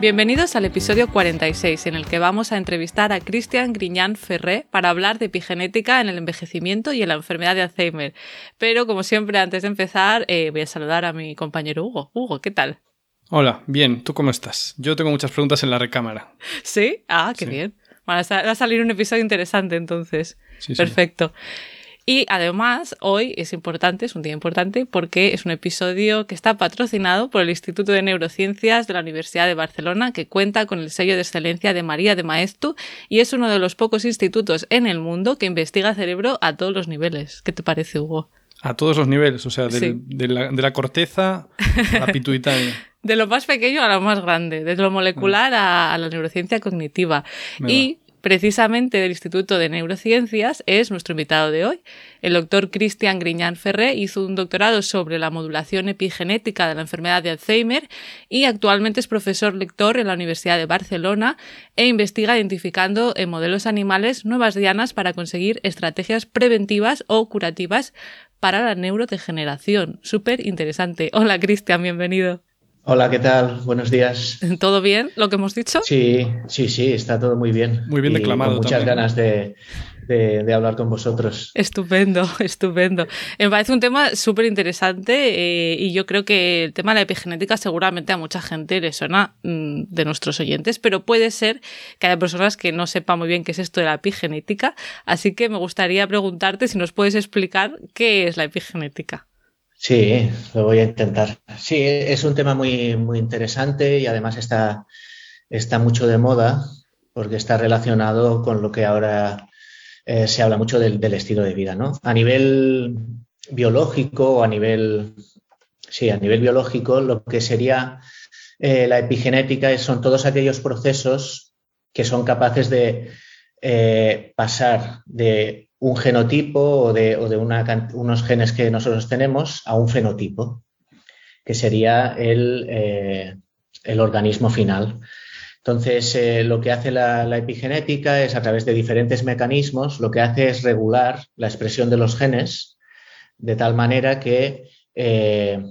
Bienvenidos al episodio 46, en el que vamos a entrevistar a Cristian Griñán Ferré para hablar de epigenética en el envejecimiento y en la enfermedad de Alzheimer. Pero, como siempre, antes de empezar, eh, voy a saludar a mi compañero Hugo. Hugo, ¿qué tal? Hola, bien, ¿tú cómo estás? Yo tengo muchas preguntas en la recámara. ¿Sí? Ah, qué bien. Va a salir un episodio interesante entonces. Sí, Perfecto. Y además, hoy es importante, es un día importante, porque es un episodio que está patrocinado por el Instituto de Neurociencias de la Universidad de Barcelona, que cuenta con el sello de excelencia de María de Maestu y es uno de los pocos institutos en el mundo que investiga cerebro a todos los niveles. ¿Qué te parece, Hugo? A todos los niveles, o sea, de, la, corteza a la pituitaria. de lo más pequeño a lo más grande, desde lo molecular a, la neurociencia cognitiva. y precisamente del Instituto de Neurociencias es nuestro invitado de hoy. El doctor Cristian Griñán Ferré hizo un doctorado sobre la modulación epigenética de la enfermedad de Alzheimer y actualmente es profesor lector en la Universidad de Barcelona e investiga identificando en modelos animales nuevas dianas para conseguir estrategias preventivas o curativas para la neurodegeneración. Súper interesante. Hola Cristian, bienvenido. Hola, ¿qué tal? Buenos días. ¿Todo bien lo que hemos dicho? Sí, sí, sí, está todo muy bien. Muy bien declamado. muchas ganas de, hablar con vosotros. Estupendo, estupendo. Me parece un tema súper interesante eh, y yo creo que el tema de la epigenética seguramente a mucha gente le suena mm, de nuestros oyentes, pero puede ser que haya personas que no sepan muy bien qué es esto de la epigenética. Así que me gustaría preguntarte si nos puedes explicar qué es la epigenética. Sí, lo voy a intentar. Sí, es un tema muy, muy interesante y además está, está mucho de moda porque está relacionado con lo que ahora eh, se habla mucho del, estilo de vida, ¿no? A nivel biológico o a nivel, sí, a nivel biológico, lo que sería eh, la epigenética son todos aquellos procesos que son capaces de eh, pasar de un genotipo o de, unos genes que nosotros tenemos a un fenotipo, que sería el, eh, organismo final. Entonces, eh, lo que hace la, epigenética es a través de diferentes mecanismos, lo que hace es regular la expresión de los genes de tal manera que eh,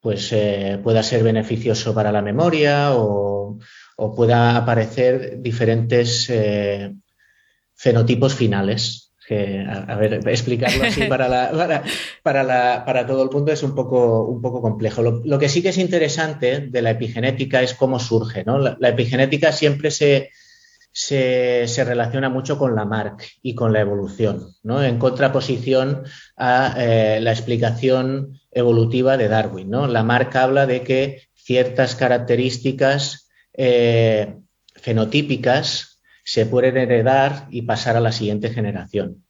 pues, pueda ser beneficioso para la memoria o, o pueda aparecer diferentes fenotipos finales a, ver, explicarlo así para, para, todo el mundo es un poco, un poco complejo. Lo, que sí que es interesante de la epigenética es cómo surge. ¿no? La, epigenética siempre se, se, relaciona mucho con la MARC y con la evolución, ¿no? en contraposición a eh, la explicación evolutiva de Darwin. ¿no? La MARC habla de que ciertas características eh, fenotípicas se pueden heredar y pasar a la siguiente generación.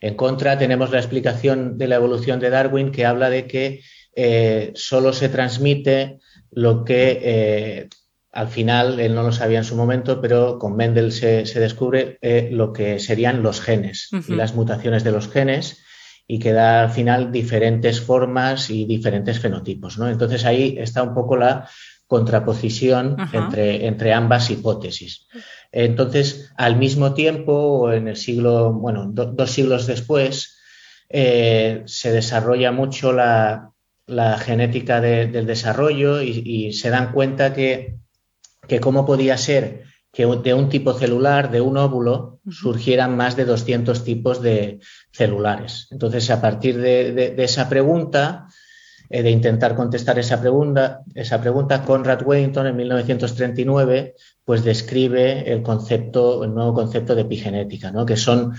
En contra, tenemos la explicación de la evolución de Darwin que habla de que eh, solo se transmite lo que eh, al final, él no lo sabía en su momento, pero con Mendel se, descubre eh, lo que serían los genes y las mutaciones de los genes y que da al final diferentes formas y diferentes fenotipos. ¿no? Entonces ahí está un poco la contraposición entre, entre, ambas hipótesis. Entonces, al mismo tiempo, en el siglo, bueno, dos siglos después, eh, se desarrolla mucho la, genética del desarrollo y, se dan cuenta que, que cómo podía ser que de un tipo celular, de un óvulo, surgieran más de 200 tipos de celulares. Entonces, a partir de esa pregunta, eh, de intentar contestar esa pregunta, esa pregunta, Conrad Weinton en 1939 pues describe el concepto, el nuevo concepto de epigenética, ¿no? que son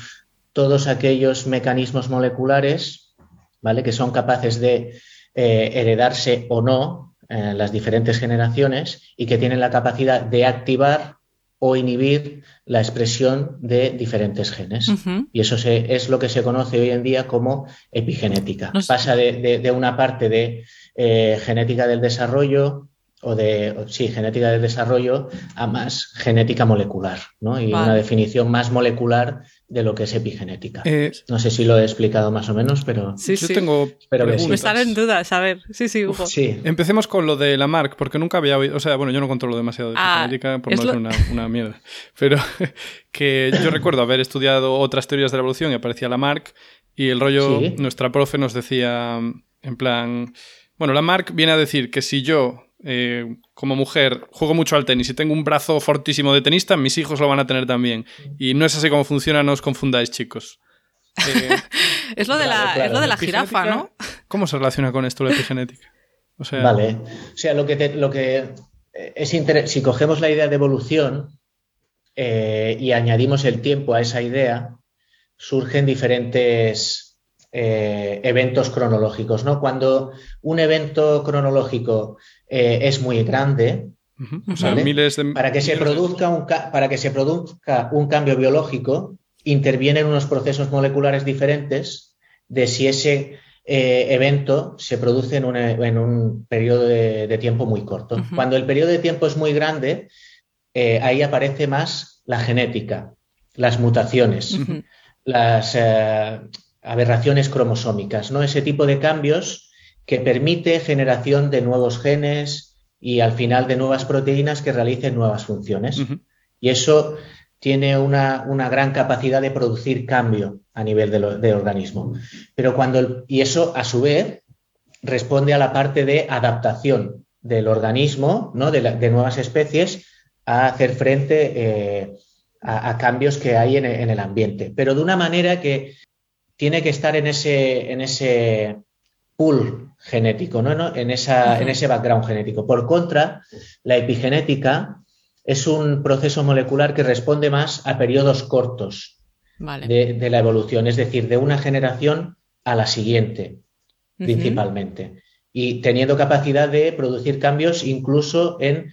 todos aquellos mecanismos moleculares ¿vale? que son capaces de eh, heredarse o no en las diferentes generaciones y que tienen la capacidad de activar o inhibir la expresión de diferentes genes. Y eso es lo que se conoce hoy en día como epigenética. Pasa de, una parte de eh, genética del desarrollo o de, sí, genética de desarrollo a más genética molecular, ¿no? Y una definición más molecular de lo que es epigenética. Eh, no sé si lo he explicado más o menos, pero... Sí, yo tengo pero Me están en dudas, a ver. Sí, sí, Hugo. sí. Empecemos con lo de la marca, porque nunca había oído... O sea, bueno, yo no controlo demasiado de ah, epigenética, por no ser una, una, mierda. Pero que yo recuerdo haber estudiado otras teorías de la evolución y aparecía la marca y el rollo, nuestra profe nos decía, en plan... Bueno, la marca viene a decir que si yo eh, como mujer juego mucho al tenis y tengo un brazo fortísimo de tenista, mis hijos lo van a tener también. Y no es así como funciona, no os confundáis, chicos. Eh, es lo de la, lo de la jirafa, ¿no? ¿Cómo se relaciona con esto la epigenética? O sea, vale. O sea, lo que, lo que es interesante, si cogemos la idea de evolución eh, y añadimos el tiempo a esa idea, surgen diferentes eventos cronológicos, ¿no? Cuando un evento cronológico eh, es muy grande. para, que se produzca un para que se produzca un cambio biológico, intervienen unos procesos moleculares diferentes de si ese eh, evento se produce en un, periodo de, tiempo muy corto. Cuando el periodo de tiempo es muy grande, eh, ahí aparece más la genética, las mutaciones, las aberraciones cromosómicas, ¿no? Ese tipo de cambios que permite generación de nuevos genes y al final de nuevas proteínas que realicen nuevas funciones. Y eso tiene una, gran capacidad de producir cambio a nivel de, organismo. Pero cuando y eso, a su vez, responde a la parte de adaptación del organismo, ¿no? de, nuevas especies, a hacer frente eh, a, cambios que hay en, en, el ambiente. Pero de una manera que tiene que estar en ese, en ese pool genético, ¿no? En, esa, en ese background genético. Por contra, la epigenética es un proceso molecular que responde más a periodos cortos de, la evolución, es decir, de una generación a la siguiente, principalmente. Y teniendo capacidad de producir cambios incluso en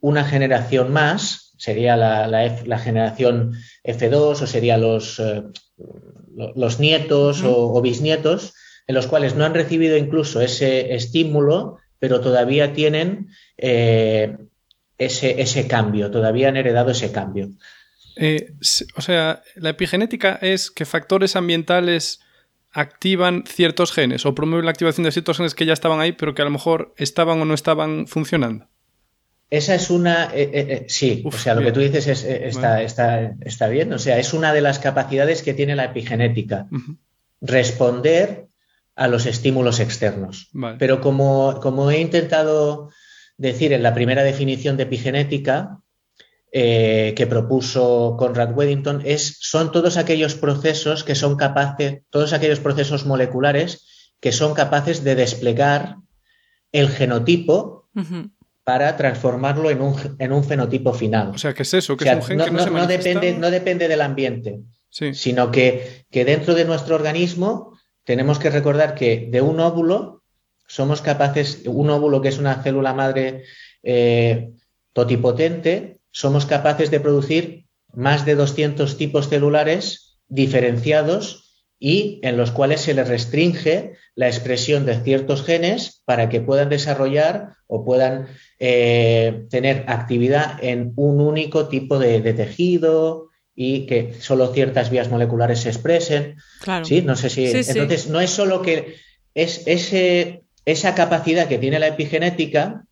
una generación más, sería la, generación F2 o serían los, eh, los nietos o bisnietos, en los cuales no han recibido incluso ese estímulo, pero todavía tienen eh, ese, ese, cambio, todavía han heredado ese cambio. Eh, o sea, la epigenética es que factores ambientales activan ciertos genes o promueven la activación de ciertos genes que ya estaban ahí, pero que a lo mejor estaban o no estaban funcionando. Esa es una. Eh, sí, o sea, lo que tú dices es, está, está, bien. O sea, es una de las capacidades que tiene la epigenética. Responder a los estímulos externos. Pero como, como, he intentado decir en la primera definición de epigenética eh, que propuso Conrad Weddington, es, son todos aquellos procesos que son capaces, todos aquellos procesos moleculares que son capaces de desplegar el genotipo para transformarlo en un, en un, fenotipo final. O sea, ¿qué es eso? ¿Qué es un gen no, que no, no depende, no depende del ambiente, sino que, que dentro de nuestro organismo tenemos que recordar que de un óvulo somos capaces, un óvulo que es una célula madre eh, totipotente, somos capaces de producir más de 200 tipos celulares diferenciados y en los cuales se les restringe la expresión de ciertos genes para que puedan desarrollar o puedan eh, tener actividad en un único tipo de tejido, y que solo ciertas vías moleculares se expresen. Claro. Sí, no sé si. entonces, no es solo que es ese, esa capacidad que tiene la epigenética,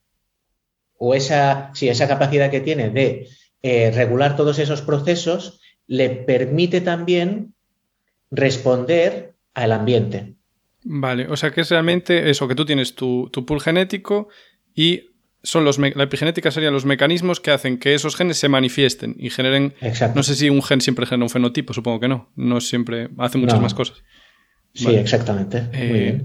o esa, sí, esa capacidad que tiene de eh, regular todos esos procesos, le permite también responder al ambiente. Vale, o sea que es realmente eso, que tú tienes tu, tu pool genético y son los la epigenética serían los mecanismos que hacen que esos genes se manifiesten y generen. No sé si un gen siempre genera un fenotipo, supongo que no. No siempre hace muchas más cosas. Sí, exactamente. Muy eh,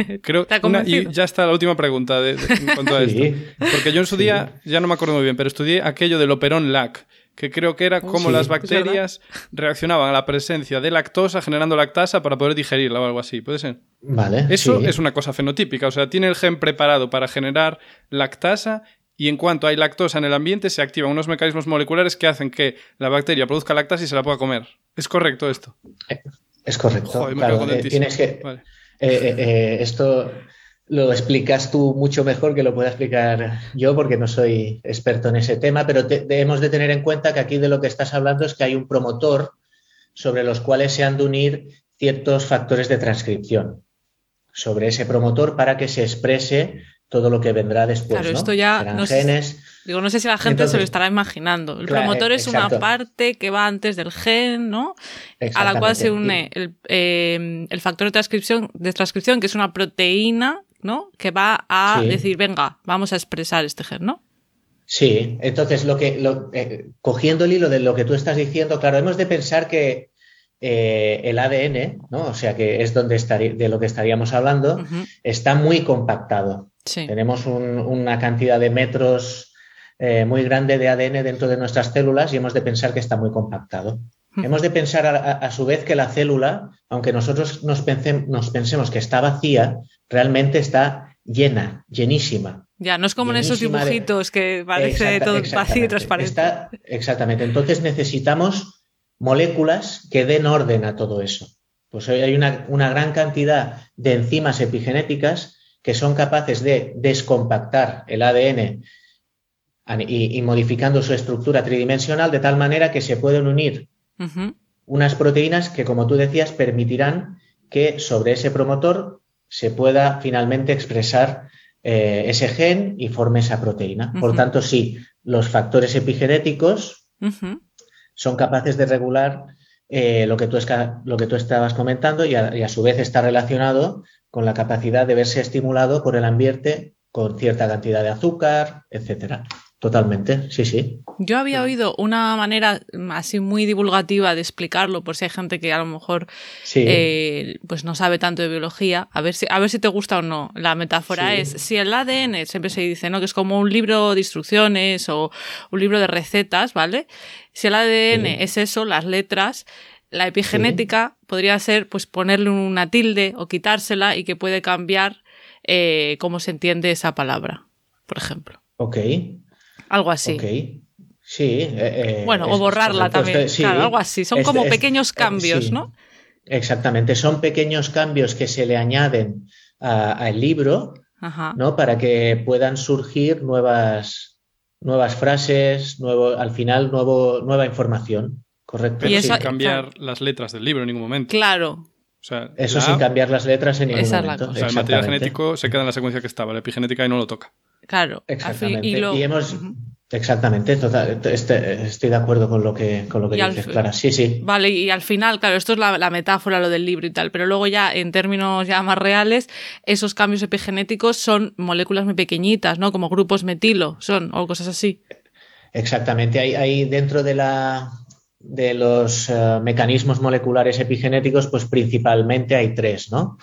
bien. Creo y ya está la última pregunta de, en cuanto a esto. Porque yo en su día, ya no me acuerdo muy bien, pero estudié aquello del operón LAC, que creo que era oh, cómo las bacterias reaccionaban a la presencia de lactosa generando lactasa para poder digerirla o algo así. ¿Puede ser? Vale. Eso es una cosa fenotípica, o sea, tiene el gen preparado para generar lactasa y en cuanto hay lactosa en el ambiente se activan unos mecanismos moleculares que hacen que la bacteria produzca lactasa y se la pueda comer. ¿Es correcto esto? Es correcto. Joder, claro, eh, tienes que... Eh, eh, esto lo explicas tú mucho mejor que lo pueda explicar yo, porque no soy experto en ese tema, pero debemos de tener en cuenta que aquí de lo que estás hablando es que hay un promotor sobre los cuales se han de unir ciertos factores de transcripción sobre ese promotor para que se exprese todo lo que vendrá después. Claro, esto ya no genes. Digo, no sé si la gente se lo estará imaginando. El promotor es una parte que va antes del gen, ¿no? A la cual se une el, eh, el factor de transcripción, de transcripción, que es una proteína ¿no? Que va a decir, venga, vamos a expresar este gen, ¿no? Sí, entonces lo que, eh, cogiendo el hilo de lo que tú estás diciendo, claro, hemos de pensar que eh, el ADN, ¿no? O sea, que es donde de lo que estaríamos hablando, está muy compactado. Tenemos una cantidad de metros eh, muy grande de ADN dentro de nuestras células y hemos de pensar que está muy compactado. Hemos de pensar a, su vez que la célula, aunque nosotros nos, pensemos que está vacía, realmente está llena, llenísima. Ya, no es como en esos dibujitos que parece todo vacío y transparente. exactamente. Entonces necesitamos moléculas que den orden a todo eso. Pues hay una, gran cantidad de enzimas epigenéticas que son capaces de descompactar el ADN y, y, modificando su estructura tridimensional de tal manera que se pueden unir unas proteínas que, como tú decías, permitirán que sobre ese promotor se pueda finalmente expresar eh, ese gen y forme esa proteína. Por tanto, sí, los factores epigenéticos son capaces de regular eh, lo, que tú lo, que tú estabas comentando y a, su vez está relacionado con la capacidad de verse estimulado por el ambiente con cierta cantidad de azúcar, etcétera. Totalmente, sí, sí. Yo había oído una manera así muy divulgativa de explicarlo, por si hay gente que a lo mejor eh, pues no sabe tanto de biología, a ver si, a ver si te gusta o no. La metáfora es, si el ADN siempre se dice, ¿no? Que es como un libro de instrucciones o un libro de recetas, ¿vale? Si el ADN es eso, las letras, la epigenética podría ser pues ponerle una tilde o quitársela y que puede cambiar eh, cómo se entiende esa palabra, por ejemplo. Ok. Algo así. Sí. Eh, eh, bueno, o borrarla también. claro, algo así. Son como pequeños eh, cambios, ¿no? Exactamente. Son pequeños cambios que se le añaden al libro, ¿no? Para que puedan surgir nuevas, nuevas frases, nuevo, al final nuevo, nueva información. Correcto. y sin cambiar las letras del libro en ningún momento. Claro. Eso sin cambiar las letras en ningún momento. O sea, el material genético se queda en la secuencia que estaba, la epigenética y no lo toca. Claro. Exactamente. Y, hemos. Exactamente, este, estoy de acuerdo con lo que, con lo que dices, Clara. Sí, sí. Vale, y al final, claro, esto es la, metáfora, lo del libro y tal, pero luego ya en términos ya más reales, esos cambios epigenéticos son moléculas muy pequeñitas, ¿no? Como grupos metilo, son, o cosas así. Exactamente, hay, dentro de la de los eh, mecanismos moleculares epigenéticos, pues principalmente hay tres, ¿no?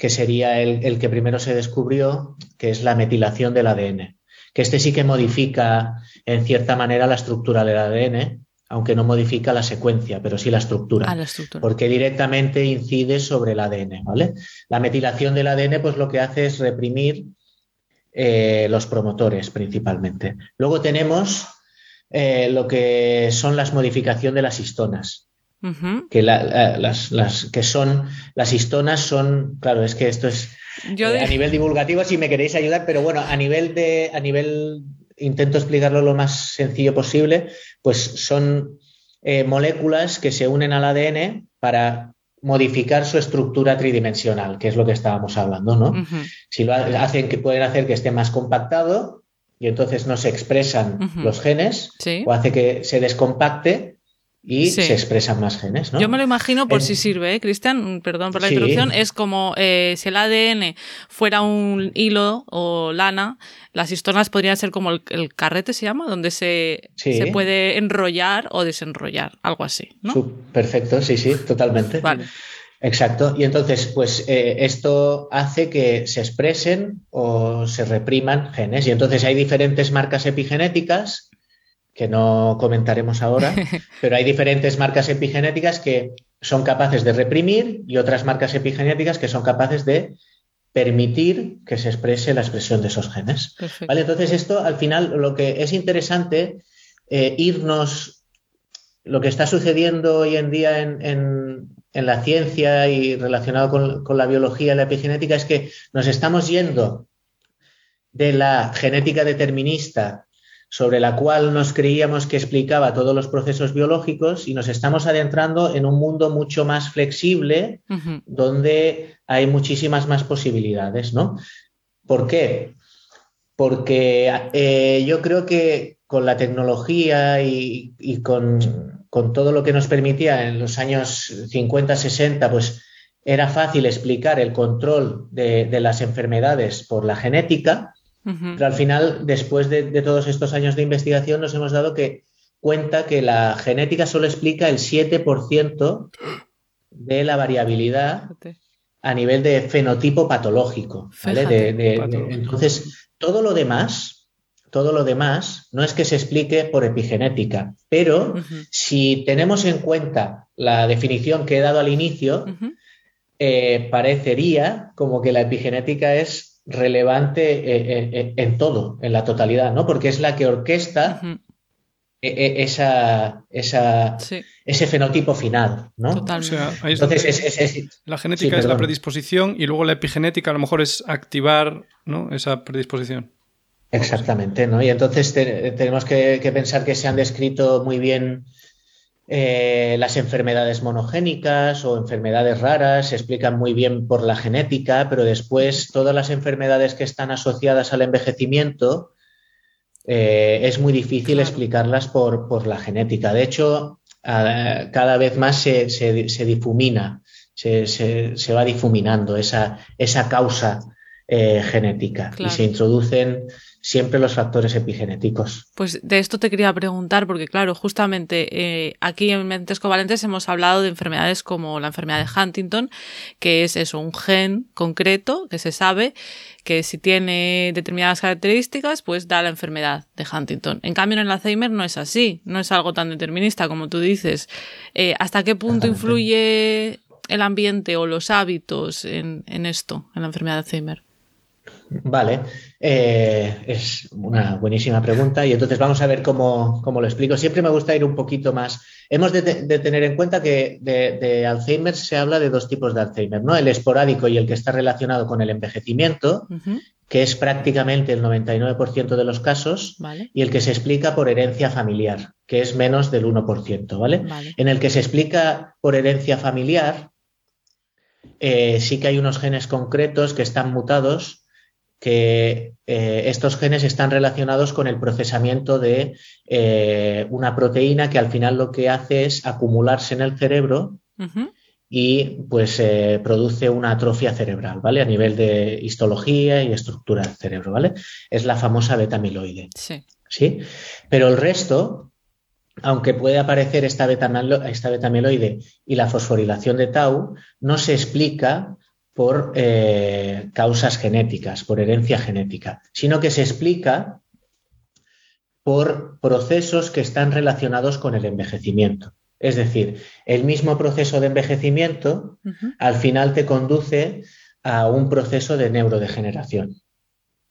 Que sería el, que primero se descubrió, que es la metilación del ADN. Que este sí que modifica en cierta manera la estructura del ADN, aunque no modifica la secuencia, pero sí la estructura. Ah, la estructura. Porque directamente incide sobre el ADN, ¿vale? La metilación del ADN, pues lo que hace es reprimir eh, los promotores principalmente. Luego tenemos eh, lo que son las modificaciones de las histonas que, las, que son las histonas son, claro, es que esto es eh, a nivel divulgativo si me queréis ayudar, pero bueno, a nivel de, a nivel, intento explicarlo lo más sencillo posible, pues son eh, moléculas que se unen al ADN para modificar su estructura tridimensional, que es lo que estábamos hablando, ¿no? Si lo hacen que pueden hacer que esté más compactado y entonces no se expresan los genes, o hace que se descompacte y se expresan más genes, ¿no? Yo me lo imagino por si sirve, ¿eh? Cristian, perdón por la introducción, es como eh, si el ADN fuera un hilo o lana, las histonas podrían ser como el, carrete, se llama, donde se, se, puede enrollar o desenrollar, algo así, ¿no? perfecto, sí, sí, totalmente. Vale. Exacto. Y entonces, pues eh, esto hace que se expresen o se repriman genes. Y entonces hay diferentes marcas epigenéticas que no comentaremos ahora, pero hay diferentes marcas epigenéticas que son capaces de reprimir y otras marcas epigenéticas que son capaces de permitir que se exprese la expresión de esos genes. ¿Vale? Entonces, esto al final lo que es interesante, eh, irnos, lo que está sucediendo hoy en día en, en la ciencia y relacionado con, con la biología y la epigenética es que nos estamos yendo de la genética determinista sobre la cual nos creíamos que explicaba todos los procesos biológicos y nos estamos adentrando en un mundo mucho más flexible donde hay muchísimas más posibilidades, ¿no? ¿Por qué? Porque eh, yo creo que con la tecnología y, con, todo lo que nos permitía en los años 50, 60, pues era fácil explicar el control de las enfermedades por la genética, pero al final, después de, todos estos años de investigación, nos hemos dado que cuenta que la genética solo explica el 7% de la variabilidad a nivel de fenotipo patológico. entonces, todo lo demás, todo lo demás no es que se explique por epigenética, pero si tenemos en cuenta la definición que he dado al inicio, eh, parecería como que la epigenética es relevante eh, eh, eh, en, todo, en la totalidad, ¿no? Porque es la que orquesta esa, esa ese fenotipo final, ¿no? Entonces, la genética es la predisposición y luego la epigenética a lo mejor es activar ¿no? esa predisposición. Exactamente, ¿no? Y entonces tenemos que, que, pensar que se han descrito muy bien eh, las enfermedades monogénicas o enfermedades raras se explican muy bien por la genética, pero después todas las enfermedades que están asociadas al envejecimiento eh, es muy difícil explicarlas por, la genética. De hecho, cada vez más se, difumina, se, va difuminando esa, esa causa eh, genética. Y se introducen siempre los factores epigenéticos. Pues de esto te quería preguntar, porque claro, justamente eh, aquí en Mentes Covalentes hemos hablado de enfermedades como la enfermedad de Huntington, que es eso, un gen concreto que se sabe que si tiene determinadas características, pues da la enfermedad de Huntington. En cambio, en el Alzheimer no es así, no es algo tan determinista como tú dices. Eh, ¿Hasta qué punto influye el ambiente o los hábitos en, en esto, en la enfermedad de Alzheimer? Vale, eh, es una buenísima pregunta y entonces vamos a ver cómo, lo explico. Siempre me gusta ir un poquito más. Hemos de, tener en cuenta que de, Alzheimer se habla de dos tipos de Alzheimer, ¿no? El esporádico y el que está relacionado con el envejecimiento, que es prácticamente el 99% de los casos, y el que se explica por herencia familiar, que es menos del 1%, ¿vale? En el que se explica por herencia familiar, eh, sí que hay unos genes concretos que están mutados que eh, estos genes están relacionados con el procesamiento de eh, una proteína que al final lo que hace es acumularse en el cerebro y pues eh, produce una atrofia cerebral, ¿vale? A nivel de histología y estructura del cerebro, ¿vale? Es la famosa beta-amiloide. Sí. ¿Sí? Pero el resto, aunque puede aparecer esta beta-amiloide y la fosforilación de tau, no se explica por eh, causas genéticas, por herencia genética, sino que se explica por procesos que están relacionados con el envejecimiento. Es decir, el mismo proceso de envejecimiento al final te conduce a un proceso de neurodegeneración.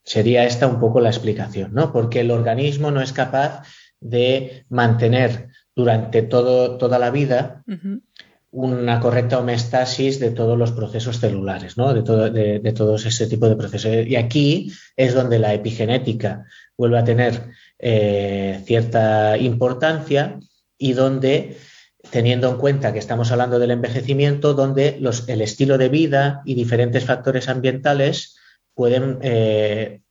Sería esta un poco la explicación, ¿no? Porque el organismo no es capaz de mantener durante todo, toda la vida una correcta homeostasis de todos los procesos celulares, ¿no? de, todo, todos ese tipo de procesos. Y aquí es donde la epigenética vuelve a tener eh, cierta importancia y donde, teniendo en cuenta que estamos hablando del envejecimiento, donde el estilo de vida y diferentes factores ambientales pueden eh,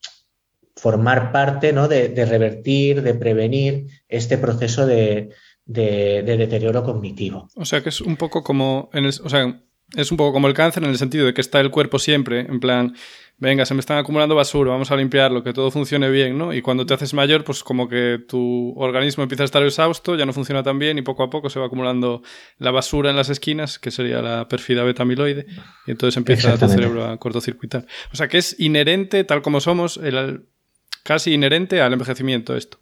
formar parte ¿no? de revertir, de prevenir este proceso de, de, deterioro cognitivo. O sea que es un poco como en el, o sea, es un poco como el cáncer en el sentido de que está el cuerpo siempre, en plan, venga, se me están acumulando basura, vamos a limpiarlo, que todo funcione bien, ¿no? Y cuando te haces mayor, pues como que tu organismo empieza a estar exhausto, ya no funciona tan bien y poco a poco se va acumulando la basura en las esquinas, que sería la perfida beta-amiloide, y entonces empieza tu cerebro a cortocircuitar. O sea que es inherente, tal como somos, el, casi inherente al envejecimiento esto.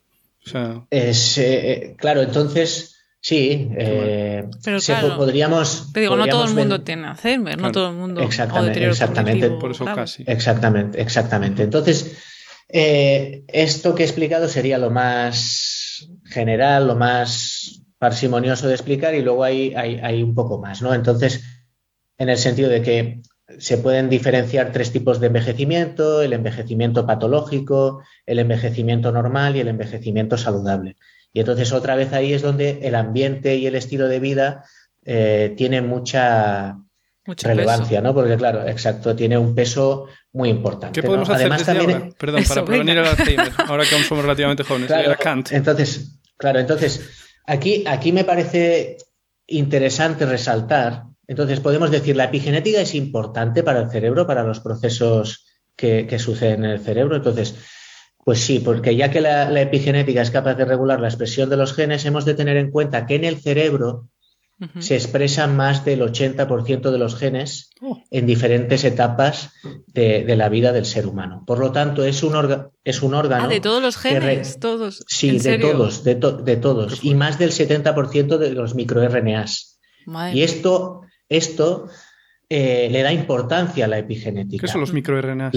Es, eh, claro, entonces, sí, eh, Pero podríamos... Te digo, no todo el mundo tiene Alzheimer, no todo el mundo... Exactamente, exactamente. Por eso casi. Exactamente, exactamente. Entonces, eh, esto que he explicado sería lo más general, lo más parsimonioso de explicar y luego hay, hay, un poco más, ¿no? Entonces, en el sentido de que se pueden diferenciar tres tipos de envejecimiento, el envejecimiento patológico, el envejecimiento normal y el envejecimiento saludable. Y entonces otra vez ahí es donde el ambiente y el estilo de vida eh, tiene mucha relevancia, ¿no? Porque claro, exacto, tiene un peso muy importante. ¿Qué podemos hacer desde ahora? Perdón, para prevenir el Alzheimer, ahora que aún somos relativamente jóvenes. Entonces, claro, entonces aquí, aquí me parece interesante resaltar. Entonces podemos decir la epigenética es importante para el cerebro, para los procesos que, que suceden en el cerebro. Entonces, pues sí, porque ya que la, la, epigenética es capaz de regular la expresión de los genes, hemos de tener en cuenta que en el cerebro se expresan más del 80% de los genes oh. en diferentes etapas de, la vida del ser humano. Por lo tanto, es un, es un órgano. Ah, de todos los genes, todos. Sí, de todos, de, todos. Y más del 70% de los microRNAs. y esto, esto eh, le da importancia a la epigenética. ¿Qué son los microRNAs?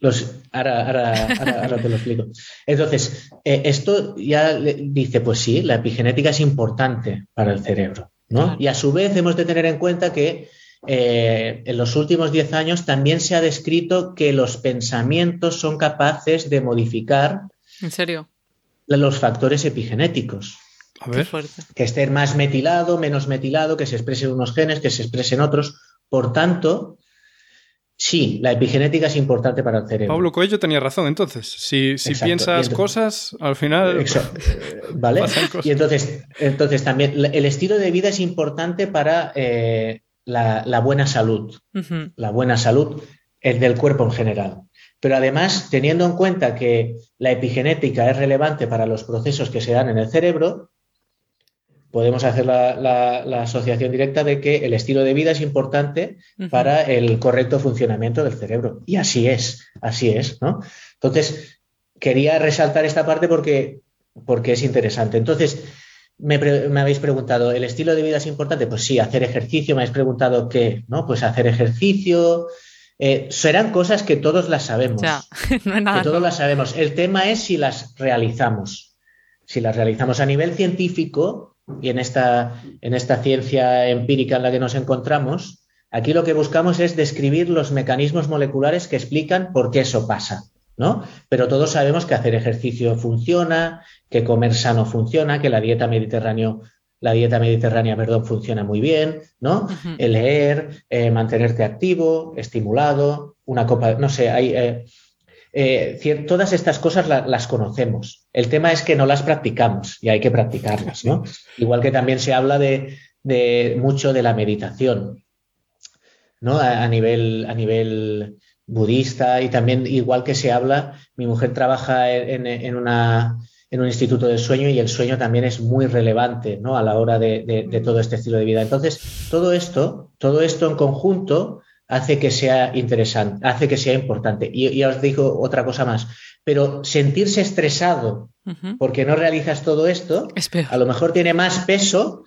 los, ahora, te lo explico. Entonces, eh, esto ya dice, pues sí, la epigenética es importante para el cerebro. Y a su vez hemos de tener en cuenta que eh, en los últimos 10 años también se ha descrito que los pensamientos son capaces de modificar ¿En serio? los factores epigenéticos. A ver. Que estén más metilado, menos metilado, que se expresen unos genes, que se expresen otros. Por tanto, Sí, la epigenética es importante para el cerebro. Pablo Coelho tenía razón, entonces. Si, piensas cosas, al final. ¿Vale? Y entonces, entonces también el estilo de vida es importante para eh, la, buena salud. La buena salud es del cuerpo en general. Pero además, teniendo en cuenta que la epigenética es relevante para los procesos que se dan en el cerebro, podemos hacer la, asociación directa de que el estilo de vida es importante para el correcto funcionamiento del cerebro. Y así es, así es, ¿no? Entonces, quería resaltar esta parte porque, porque es interesante. Entonces, me, habéis preguntado, ¿el estilo de vida es importante? Pues sí, hacer ejercicio. Me habéis preguntado qué, ¿no? Pues hacer ejercicio. Eh, serán cosas que todos las sabemos. no nada que todos las sabemos. El tema es si las realizamos. Si las realizamos a nivel científico, y en esta, en esta ciencia empírica en la que nos encontramos, aquí lo que buscamos es describir los mecanismos moleculares que explican por qué eso pasa. ¿no? Pero todos sabemos que hacer ejercicio funciona, que comer sano funciona, que la dieta mediterránea la dieta mediterránea, perdón, funciona muy bien, ¿no? El leer, eh, mantenerte activo, estimulado, una copa, no sé, hay, eh, eh, todas estas cosas las conocemos. El tema es que no las practicamos y hay que practicarlas, ¿no? Igual que también se habla de, mucho de la meditación, ¿no? A, nivel, budista y también igual que se habla, mi mujer trabaja en, un instituto del sueño y el sueño también es muy relevante ¿no? a la hora de, todo este estilo de vida. Entonces, todo esto, todo esto en conjunto hace que sea interesante, hace que sea importante. Y ya os digo otra cosa más, pero sentirse estresado porque no realizas todo esto, a lo mejor tiene más peso,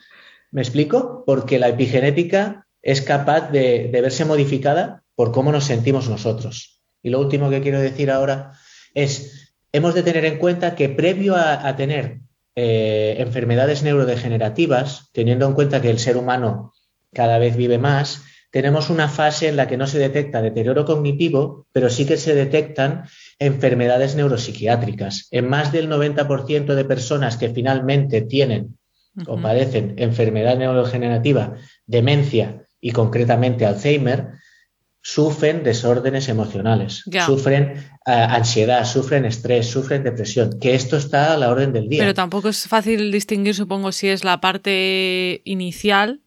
¿me explico? Porque la epigenética es capaz de, verse modificada por cómo nos sentimos nosotros. Y lo último que quiero decir ahora es, hemos de tener en cuenta que previo a, tener eh, enfermedades neurodegenerativas, teniendo en cuenta que el ser humano cada vez vive más, tenemos una fase en la que no se detecta deterioro cognitivo, pero sí que se detectan enfermedades neuropsiquiátricas. En más del 90% de personas que finalmente tienen o padecen enfermedad neurodegenerativa, demencia y concretamente Alzheimer, sufren desórdenes emocionales, sufren eh, ansiedad, sufren estrés, sufren depresión, que esto está a la orden del día. Pero tampoco es fácil distinguir, supongo, si es la parte inicial,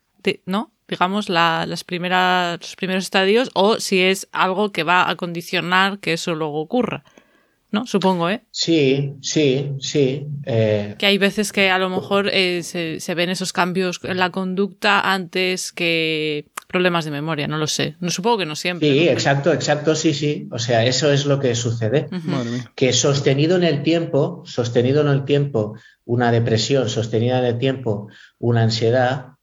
¿no? Digamos, las primeras, los primeros estadios o si es algo que va a condicionar que eso luego ocurra. ¿No? Supongo, ¿eh? Sí, sí, sí. Eh. Que hay veces que a lo mejor eh, se, ven esos cambios en la conducta antes que problemas de memoria, no lo sé. No supongo que no siempre. Sí, exacto, exacto, sí, sí. O sea, eso es lo que sucede. Que sostenido en el tiempo, sostenido en el tiempo, una depresión, sostenida en el tiempo, una ansiedad,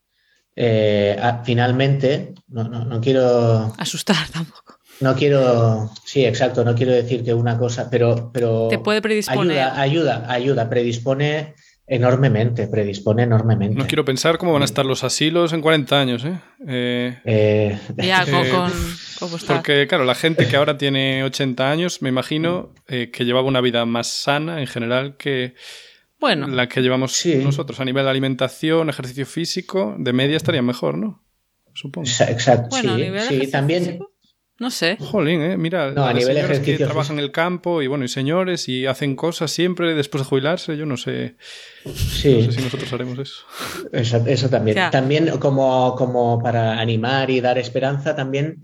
eh, finalmente, no, quiero... Asustar tampoco. No quiero, sí, exacto, no quiero decir que una cosa, pero, pero te puede predisponer. Ayuda, ayuda, ayuda, predispone Enormemente, predispone enormemente. No quiero pensar cómo van a estar los asilos en 40 años, ¿eh? eh, eh ya, eh, con, Porque, claro, la gente que ahora tiene 80 años, me imagino que llevaba una vida más sana en general que bueno, la que llevamos nosotros. A nivel de alimentación, ejercicio físico, de media estaría mejor, ¿no? Supongo. Exacto, sí, también... No sé. Jolín, ¿eh? Mira, no, a nivel señores que trabajan en el campo y bueno, y señores y hacen cosas siempre después de jubilarse, yo no sé. Sí. No sé si nosotros haremos eso. Eso, también. También como, como para animar y dar esperanza, también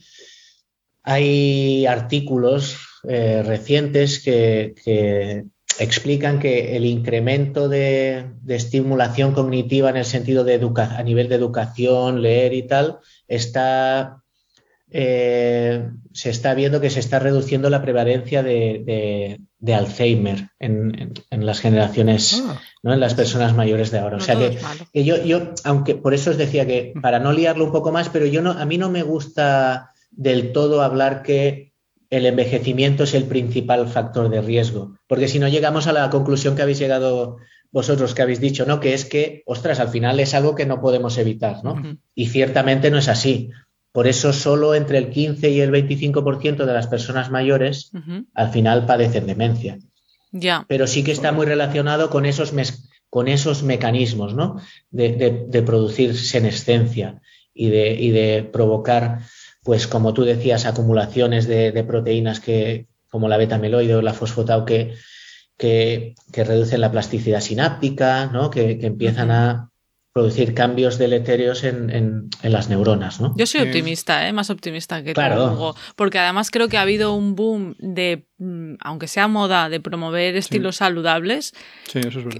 hay artículos eh, recientes que, explican que el incremento de, estimulación cognitiva en el sentido de educa a nivel de educación, leer y tal, está eh, se está viendo que se está reduciendo la prevalencia de, Alzheimer en, las generaciones, ah. ¿no? en las personas mayores de ahora. o sea que, yo, yo, aunque por eso os decía que para no liarlo un poco más, pero yo no, a mí no me gusta del todo hablar que el envejecimiento es el principal factor de riesgo, porque si no llegamos a la conclusión que habéis llegado vosotros que habéis dicho, ¿no? Que es que, ostras, al final es algo que no podemos evitar, ¿no? Y ciertamente no es así. Por eso solo entre el 15 y el 25% de las personas mayores al final padecen demencia. Ya. Pero sí que está muy relacionado con esos, con esos mecanismos ¿no? de, producir senescencia y de, de, provocar, pues como tú decías, acumulaciones de, proteínas que, como la beta-amiloide o la fosfotau que, que, reducen la plasticidad sináptica, ¿no? que, empiezan a producir cambios deleterios en, en, las neuronas. ¿no? Yo soy optimista, ¿eh? más optimista que claro. porque además creo que ha habido un boom de Mm, aunque sea moda de promover estilos saludables,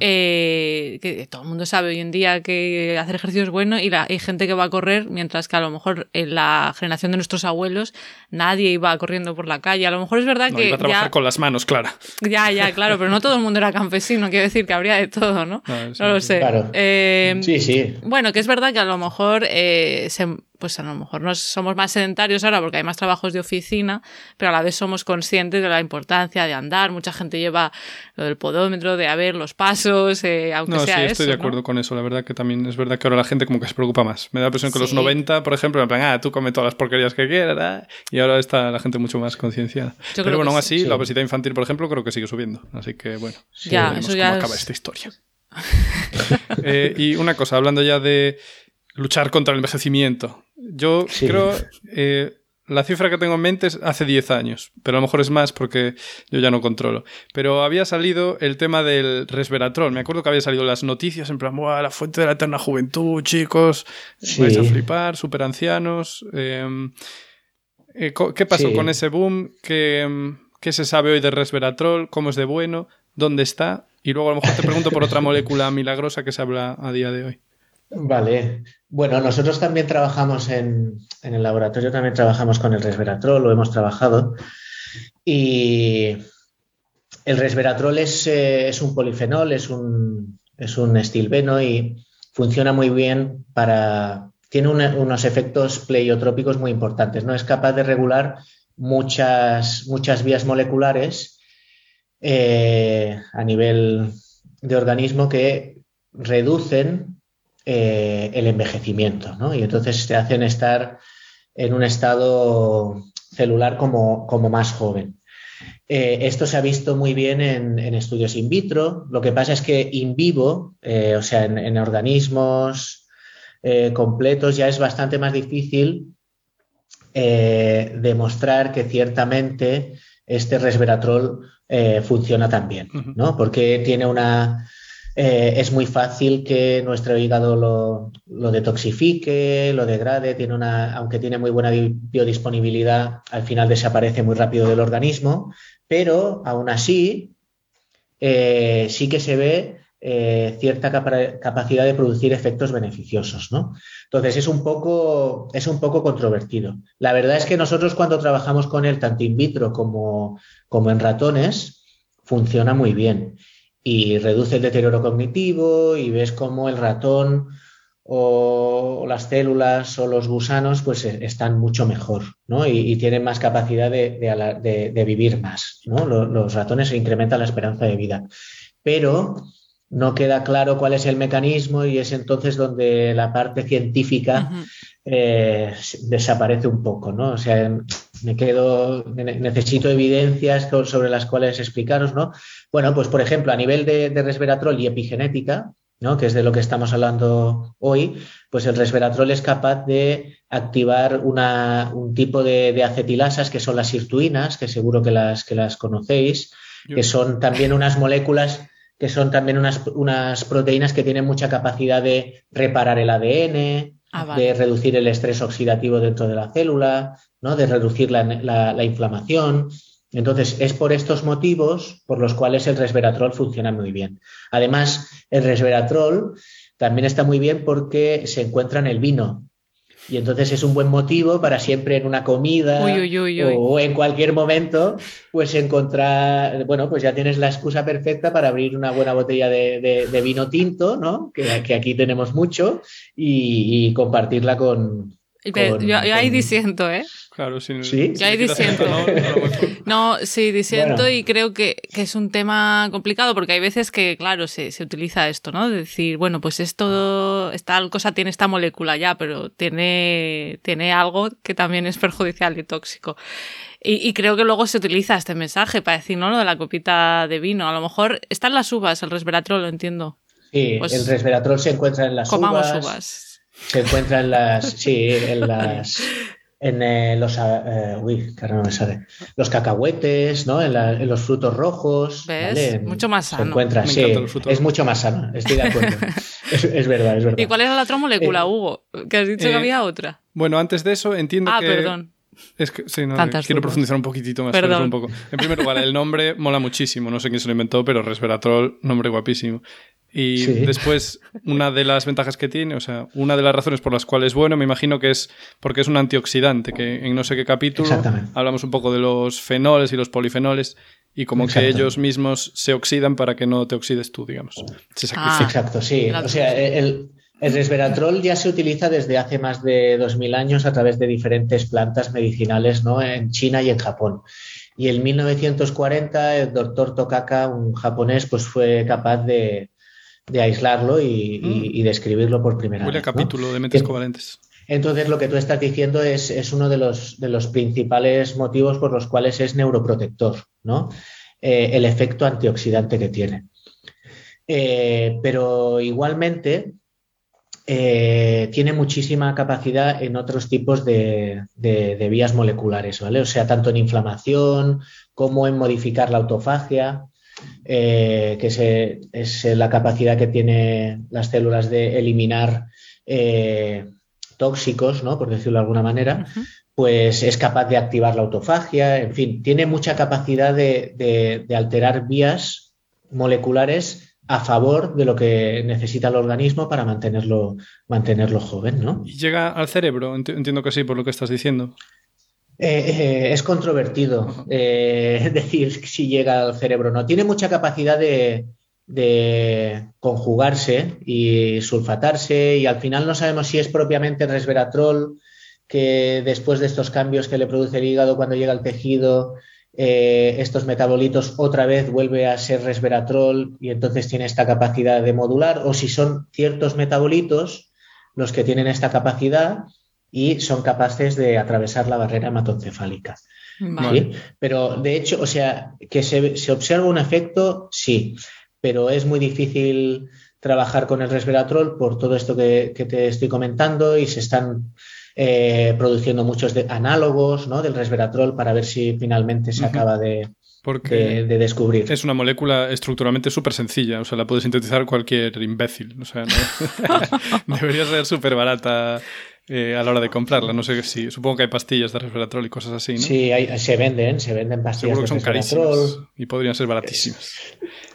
eh, que todo el mundo sabe hoy en día que hacer ejercicio es bueno y la, hay gente que va a correr, mientras que a lo mejor en la generación de nuestros abuelos nadie iba corriendo por la calle. A lo mejor es verdad que... Iba a trabajar con las manos, claro. Ya, ya, claro, pero no todo el mundo era campesino, quiero decir que habría de todo, ¿no? no lo sé. Eh, sí, sí. Bueno, que es verdad que a lo mejor eh, se pues a lo mejor no somos más sedentarios ahora porque hay más trabajos de oficina, pero a la vez somos conscientes de la importancia de andar. Mucha gente lleva lo del podómetro, de haber los pasos, eh, aunque no, sea sí, estoy de acuerdo con eso. La verdad que también es verdad que ahora la gente como que se preocupa más. Me da la impresión que los 90, por ejemplo, en plan, ah, tú come todas las porquerías que quieras, y ahora está la gente mucho más concienciada. pero bueno, aún así, la obesidad infantil, por ejemplo, creo que sigue subiendo. Así que bueno, ya, eso ya cómo acaba esta historia. Eh, y una cosa, hablando ya de luchar contra el envejecimiento. Yo creo, eh, la cifra que tengo en mente es hace 10 años, pero a lo mejor es más porque yo ya no controlo. Pero había salido el tema del resveratrol. Me acuerdo que había salido las noticias en plan, la fuente de la eterna juventud, chicos, vais a flipar, super ancianos. Em, eh, ¿Qué pasó con ese boom? ¿Qué, ¿Qué se sabe hoy de resveratrol? ¿Cómo es de bueno? ¿Dónde está? Y luego a lo mejor te pregunto por otra molécula milagrosa que se habla a día de hoy. Vale. Bueno, nosotros también trabajamos en, el laboratorio, también trabajamos con el resveratrol, lo hemos trabajado. Y el resveratrol es, eh, un polifenol, es un, es un estilbeno y funciona muy bien para. Tiene unos efectos pleiotrópicos muy importantes, ¿no? Es capaz de regular muchas, muchas vías moleculares eh, a nivel de organismo que reducen eh, el envejecimiento, ¿no? Y entonces te hacen estar en un estado celular como, como más joven. Eh, esto se ha visto muy bien en, estudios in vitro. Lo que pasa es que in vivo, o sea, en, organismos completos, ya es bastante más difícil demostrar que ciertamente este resveratrol funciona tan bien, ¿no? Porque tiene una, eh, es muy fácil que nuestro hígado lo, detoxifique, lo degrade, tiene una, aunque tiene muy buena biodisponibilidad, al final desaparece muy rápido del organismo, pero aún así eh, sí que se ve eh, cierta capacidad de producir efectos beneficiosos, ¿no? Entonces es un, poco, es un poco controvertido. La verdad es que nosotros cuando trabajamos con él, tanto in vitro como, como en ratones, funciona muy bien y reduce el deterioro cognitivo y ves cómo el ratón o, las células o los gusanos pues e, están mucho mejor ¿no? y, tienen más capacidad de, vivir más. ¿no? Los, ratones incrementan la esperanza de vida. Pero no queda claro cuál es el mecanismo y es entonces donde la parte científica eh, desaparece un poco, ¿no? O sea, me quedo, necesito evidencias sobre las cuales explicaros, ¿no? Bueno, pues por ejemplo, a nivel de, resveratrol y epigenética, ¿no? que es de lo que estamos hablando hoy, pues el resveratrol es capaz de activar un tipo de, acetilasas que son las sirtuinas, que seguro que las, que las conocéis, que son también unas moléculas que son también unas, unas proteínas que tienen mucha capacidad de reparar el ADN, ah, de reducir el estrés oxidativo dentro de la célula, ¿no? de reducir la, inflamación. Entonces, es por estos motivos por los cuales el resveratrol funciona muy bien. Además, el resveratrol también está muy bien porque se encuentra en el vino. Y entonces es un buen motivo para siempre en una comida o en cualquier momento, pues encontrar, bueno, pues ya tienes la excusa perfecta para abrir una buena botella de, vino tinto, ¿no? Que, aquí tenemos mucho, y, compartirla con, yo, ahí diciendo, ¿eh? Claro, sin, ¿Sí? Yo ahí diciendo. No, sí, diciendo y creo que, es un tema complicado porque hay veces que, claro, se, se utiliza esto, ¿no? De decir, bueno, pues esto, esta cosa tiene esta molécula ya, pero tiene, tiene algo que también es perjudicial y tóxico. Y, creo que luego se utiliza este mensaje para decir, ¿no? Lo de la copita de vino. A lo mejor están las uvas, el resveratrol, lo entiendo. Sí, pues el resveratrol se encuentra en las comamos uvas se encuentra en las, sí, en las, en eh, los, eh, uy, que no me sale, los cacahuetes, ¿no? En, los frutos rojos. ¿Ves? mucho más sano. Se encuentra, sí, es mucho más sano, estoy de acuerdo. es, verdad, es verdad. ¿Y cuál era la otra molécula, eh, Hugo? Que has dicho que había otra. Bueno, antes de eso entiendo ah, que... Ah, perdón. Es que sí, no, quiero profundizar un poquitito más. Un poco. En primer lugar, el nombre mola muchísimo. No sé quién se lo inventó, pero resveratrol, nombre guapísimo. Y después, una de las ventajas que tiene, o sea, una de las razones por las cuales es bueno, me imagino que es porque es un antioxidante, que en no sé qué capítulo hablamos un poco de los fenoles y los polifenoles y como que ellos mismos se oxidan para que no te oxides tú, digamos. Ah, exacto, sí. O sea, el, el resveratrol ya se utiliza desde hace más de 2000 años a través de diferentes plantas medicinales ¿no? en China y en Japón. Y en 1940 el doctor Tokaka, un japonés, pues fue capaz de, de aislarlo y, mm. describirlo por primera vez. capítulo de mentes covalentes. Entonces, lo que tú estás diciendo es, uno de los, de los, principales motivos por los cuales es neuroprotector, ¿no? Eh, el efecto antioxidante que tiene. Eh, pero igualmente eh, tiene muchísima capacidad en otros tipos de, de, vías moleculares, ¿vale? O sea, tanto en inflamación como en modificar la autofagia, eh, que es la capacidad que tienen las células de eliminar eh, tóxicos, ¿no? por decirlo de alguna manera, pues es capaz de activar la autofagia, en fin, tiene mucha capacidad de, alterar vías moleculares a favor de lo que necesita el organismo para mantenerlo, mantenerlo joven, ¿no? Y llega al cerebro, entiendo que sí, por lo que estás diciendo. Eh, eh, es controvertido eh, decir si llega al cerebro o no. Tiene mucha capacidad de, conjugarse y sulfatarse y al final no sabemos si es propiamente resveratrol que después de estos cambios que le produce el hígado cuando llega al tejido, estos metabolitos otra vez vuelve a ser resveratrol y entonces tiene esta capacidad de modular o si son ciertos metabolitos los que tienen esta capacidad y son capaces de atravesar la barrera hematoencefálica. Pero de hecho, o sea, que se, observa un efecto, sí, pero es muy difícil trabajar con el resveratrol por todo esto que, te estoy comentando y se están eh, produciendo muchos análogos ¿no? del resveratrol para ver si finalmente se acaba de, de, descubrir. Es una molécula estructuralmente súper sencilla, o sea, la puede sintetizar cualquier imbécil. O sea, debería ser súper barata eh, a la hora de comprarla. No sé si, supongo que hay pastillas de resveratrol y cosas así, ¿no? Sí, se venden, se venden pastillas Seguro que son carísimas y podrían ser baratísimas.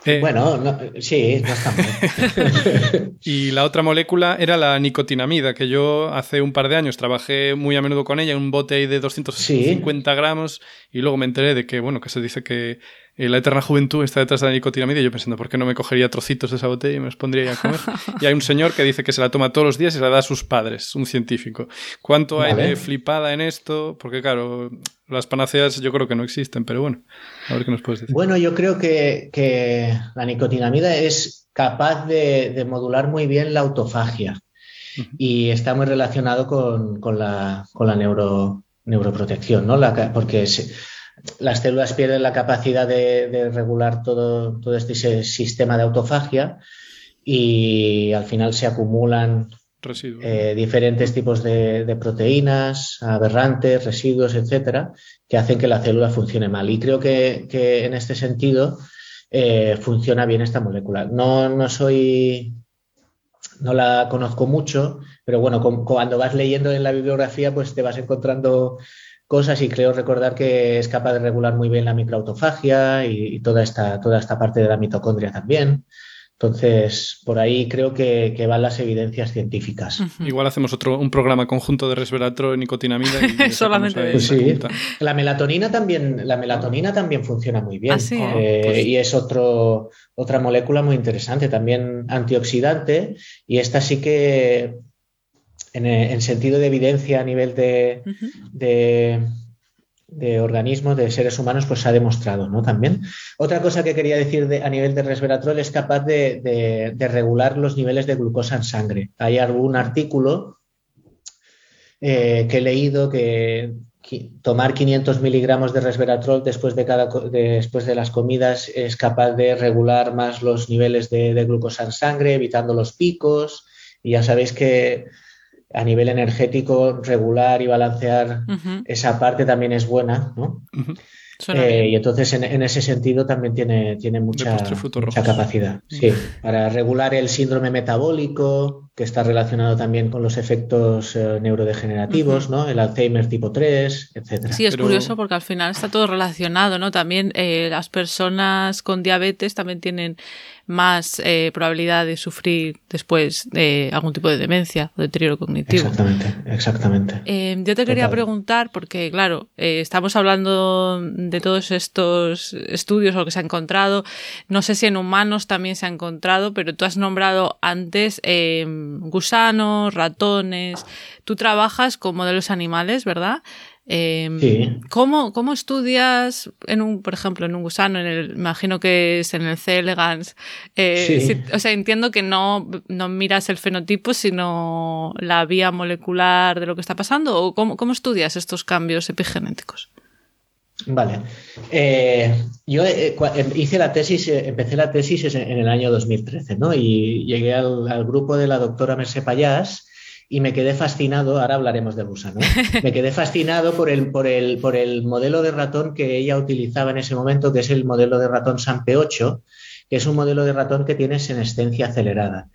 Eh, bueno, sí, no están y la otra molécula era la nicotinamida, que yo hace un par de años trabajé muy a menudo con ella, en un bote de 250 gramos, y luego me enteré de que, bueno, que se dice que la eterna juventud está detrás de la nicotinamida y yo pensando, ¿por qué no me cogería trocitos de esa botella y me los pondría a comer? y hay un señor que dice que se la toma todos los días y se la da a sus padres, un científico. ¿Cuánto hay de flipada en esto? Porque claro, las panaceas yo creo que no existen, pero bueno, a ver qué nos puedes decir. Bueno, yo creo que, la nicotinamida es capaz de, modular muy bien la autofagia y está muy relacionado con, la, neuro, neuroprotección, ¿no? porque las células pierden la capacidad de, regular todo, todo este sistema de autofagia y al final se acumulan eh, diferentes tipos de, proteínas, aberrantes, residuos, etcétera, que hacen que la célula funcione mal. Y creo que, en este sentido eh, funciona bien esta molécula. No, no soy, no la conozco mucho, pero bueno, cuando vas leyendo en la bibliografía, pues te vas encontrando cosas y creo recordar que es capaz de regular muy bien la microautofagia y, toda, esta, toda esta parte de la mitocondria también. Entonces, por ahí creo que, van las evidencias científicas. Igual hacemos otro un programa conjunto de resveratrol y nicotinamida. Y Solamente pues sí. La melatonina también, la melatonina también funciona muy bien. Ah, eh, pues y es otro, otra molécula muy interesante, también antioxidante. Y esta sí que, en, sentido de evidencia a nivel de de organismos, de seres humanos, pues se ha demostrado, ¿no? También. Otra cosa que quería decir a nivel de resveratrol es capaz de, regular los niveles de glucosa en sangre. Hay algún artículo eh, que he leído que, tomar 500 miligramos de resveratrol después de, cada, después de las comidas es capaz de regular más los niveles de, de glucosa en sangre, evitando los picos. Y ya sabéis que a nivel energético regular y balancear esa parte también es buena, ¿no? Eh, y entonces en, ese sentido también tiene, tiene mucha, mucha capacidad. Sí, para regular el síndrome metabólico, que está relacionado también con los efectos eh, neurodegenerativos, ¿no? El Alzheimer tipo 3, etcétera. Sí, es curioso porque al final está todo relacionado, ¿no? También eh, las personas con diabetes también tienen más eh, probabilidad de sufrir después de algún tipo de demencia o deterioro cognitivo. Exactamente, exactamente. Eh, yo te quería preguntar, porque claro, eh, estamos hablando de todos estos estudios o lo que se ha encontrado. No sé si en humanos también se ha encontrado, pero tú has nombrado antes gusanos, ratones. Tú trabajas con modelos animales, ¿verdad? Eh, ¿cómo, ¿cómo, estudias, en un, por ejemplo, en un gusano, en el, imagino que es en el C. elegans? Eh, o sea, entiendo que no, no, miras el fenotipo, sino la vía molecular de lo que está pasando. ¿O cómo, cómo estudias estos cambios epigenéticos? Vale. Eh, yo eh, em, hice la tesis, empecé la tesis en el año 2013, ¿no? Y llegué al, al grupo de la doctora Merce Payás y me quedé fascinado, ahora hablaremos de gusano, me quedé fascinado por el, por, el, por el modelo de ratón que ella utilizaba en ese momento, que es el modelo de ratón SAMPE8, que es un modelo de ratón que tiene senescencia acelerada.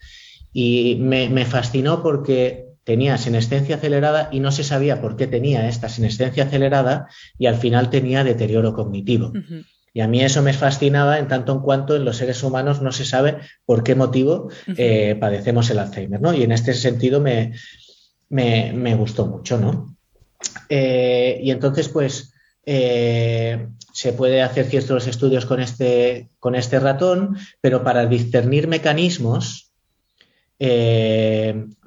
Y me, fascinó porque tenía senescencia acelerada y no se sabía por qué tenía esta senescencia acelerada y al final tenía deterioro cognitivo. Y a mí eso me fascinaba en tanto en cuanto en los seres humanos no se sabe por qué motivo eh, padecemos el Alzheimer, ¿no? Y en este sentido me, me, gustó mucho, ¿no? Eh, y entonces, pues, eh, se puede hacer ciertos estudios con este, con este ratón, pero para discernir mecanismos,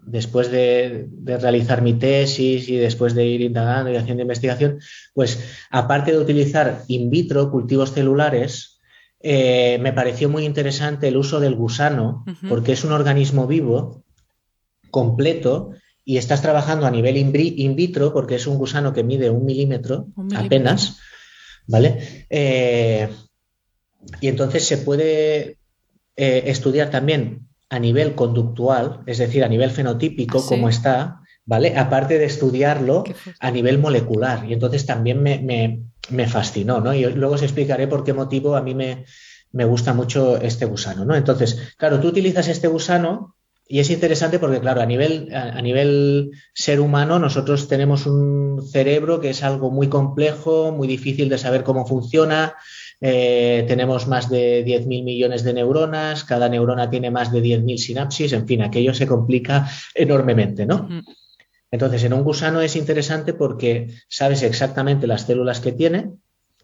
después de, realizar mi tesis y después de ir indagando y haciendo investigación, pues aparte de utilizar in vitro cultivos celulares, eh, me pareció muy interesante el uso del gusano, porque es un organismo vivo, completo, y estás trabajando a nivel in, vitro, porque es un gusano que mide un milímetro, apenas, ¿vale? Eh, y entonces se puede eh, estudiar también a nivel conductual, es decir, a nivel fenotípico, como cómo está, ¿vale? Aparte de estudiarlo a nivel molecular. Y entonces también me, fascinó, ¿no? Y luego os explicaré por qué motivo a mí me, me gusta mucho este gusano, ¿no? Entonces, claro, tú utilizas este gusano y es interesante porque, claro, a nivel, a, nivel ser humano, nosotros tenemos un cerebro que es algo muy complejo, muy difícil de saber cómo funciona. Eh, tenemos más de 10.000 millones de neuronas, cada neurona tiene más de 10.000 sinapsis, en fin, aquello se complica enormemente, ¿no? Entonces, en un gusano es interesante porque sabes exactamente las células que tiene,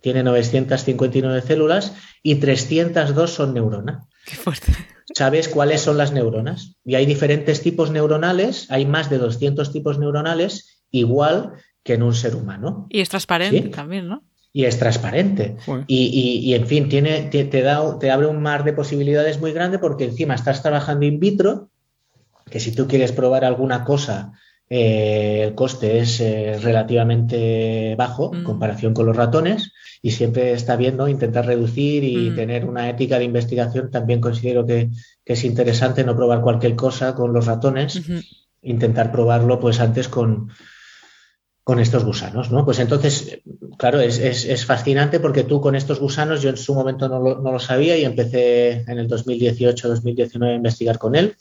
tiene 959 células y 302 son neuronas. Qué fuerte. ¿Sabes cuáles son las neuronas? Y hay diferentes tipos neuronales, hay más de 200 tipos neuronales, igual que en un ser humano. Y es transparente también, ¿no? Y es transparente. Y, en fin, tiene, te, da, te abre un mar de posibilidades muy grande porque encima estás trabajando in vitro, que si tú quieres probar alguna cosa, eh, el coste es eh, relativamente bajo en mm. comparación con los ratones y siempre está bien intentar reducir y mm. tener una ética de investigación. También considero que, es interesante no probar cualquier cosa con los ratones, intentar probarlo pues antes con, con estos gusanos, ¿no? Pues entonces, claro, es, fascinante porque tú con estos gusanos, yo en su momento no lo, no lo sabía y empecé en el 2018-2019 a investigar con él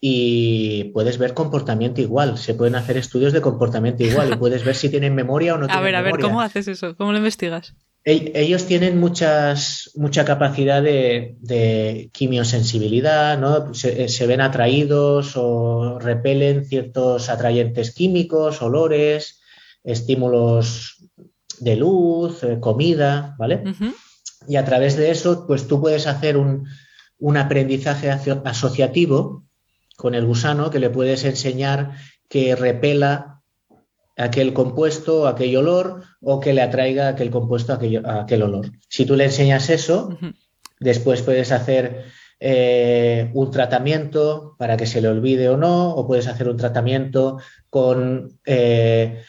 y puedes ver comportamiento igual. Se pueden hacer estudios de comportamiento igual y puedes ver si tienen memoria o no tienen memoria. A ver, a ver, ¿cómo haces eso? ¿Cómo lo investigas? Ellos tienen muchas, mucha capacidad de, quimiosensibilidad, ¿no? Se, se, ven atraídos o repelen ciertos atrayentes químicos, olores, estímulos de luz, eh, comida, ¿vale? Y a través de eso, pues tú puedes hacer un, un aprendizaje asociativo con el gusano que le puedes enseñar que repela aquel compuesto, aquel olor, o que le atraiga aquel compuesto, aquel, aquel olor. Si tú le enseñas eso, después puedes hacer eh, un tratamiento para que se le olvide o no, o puedes hacer un tratamiento con eh,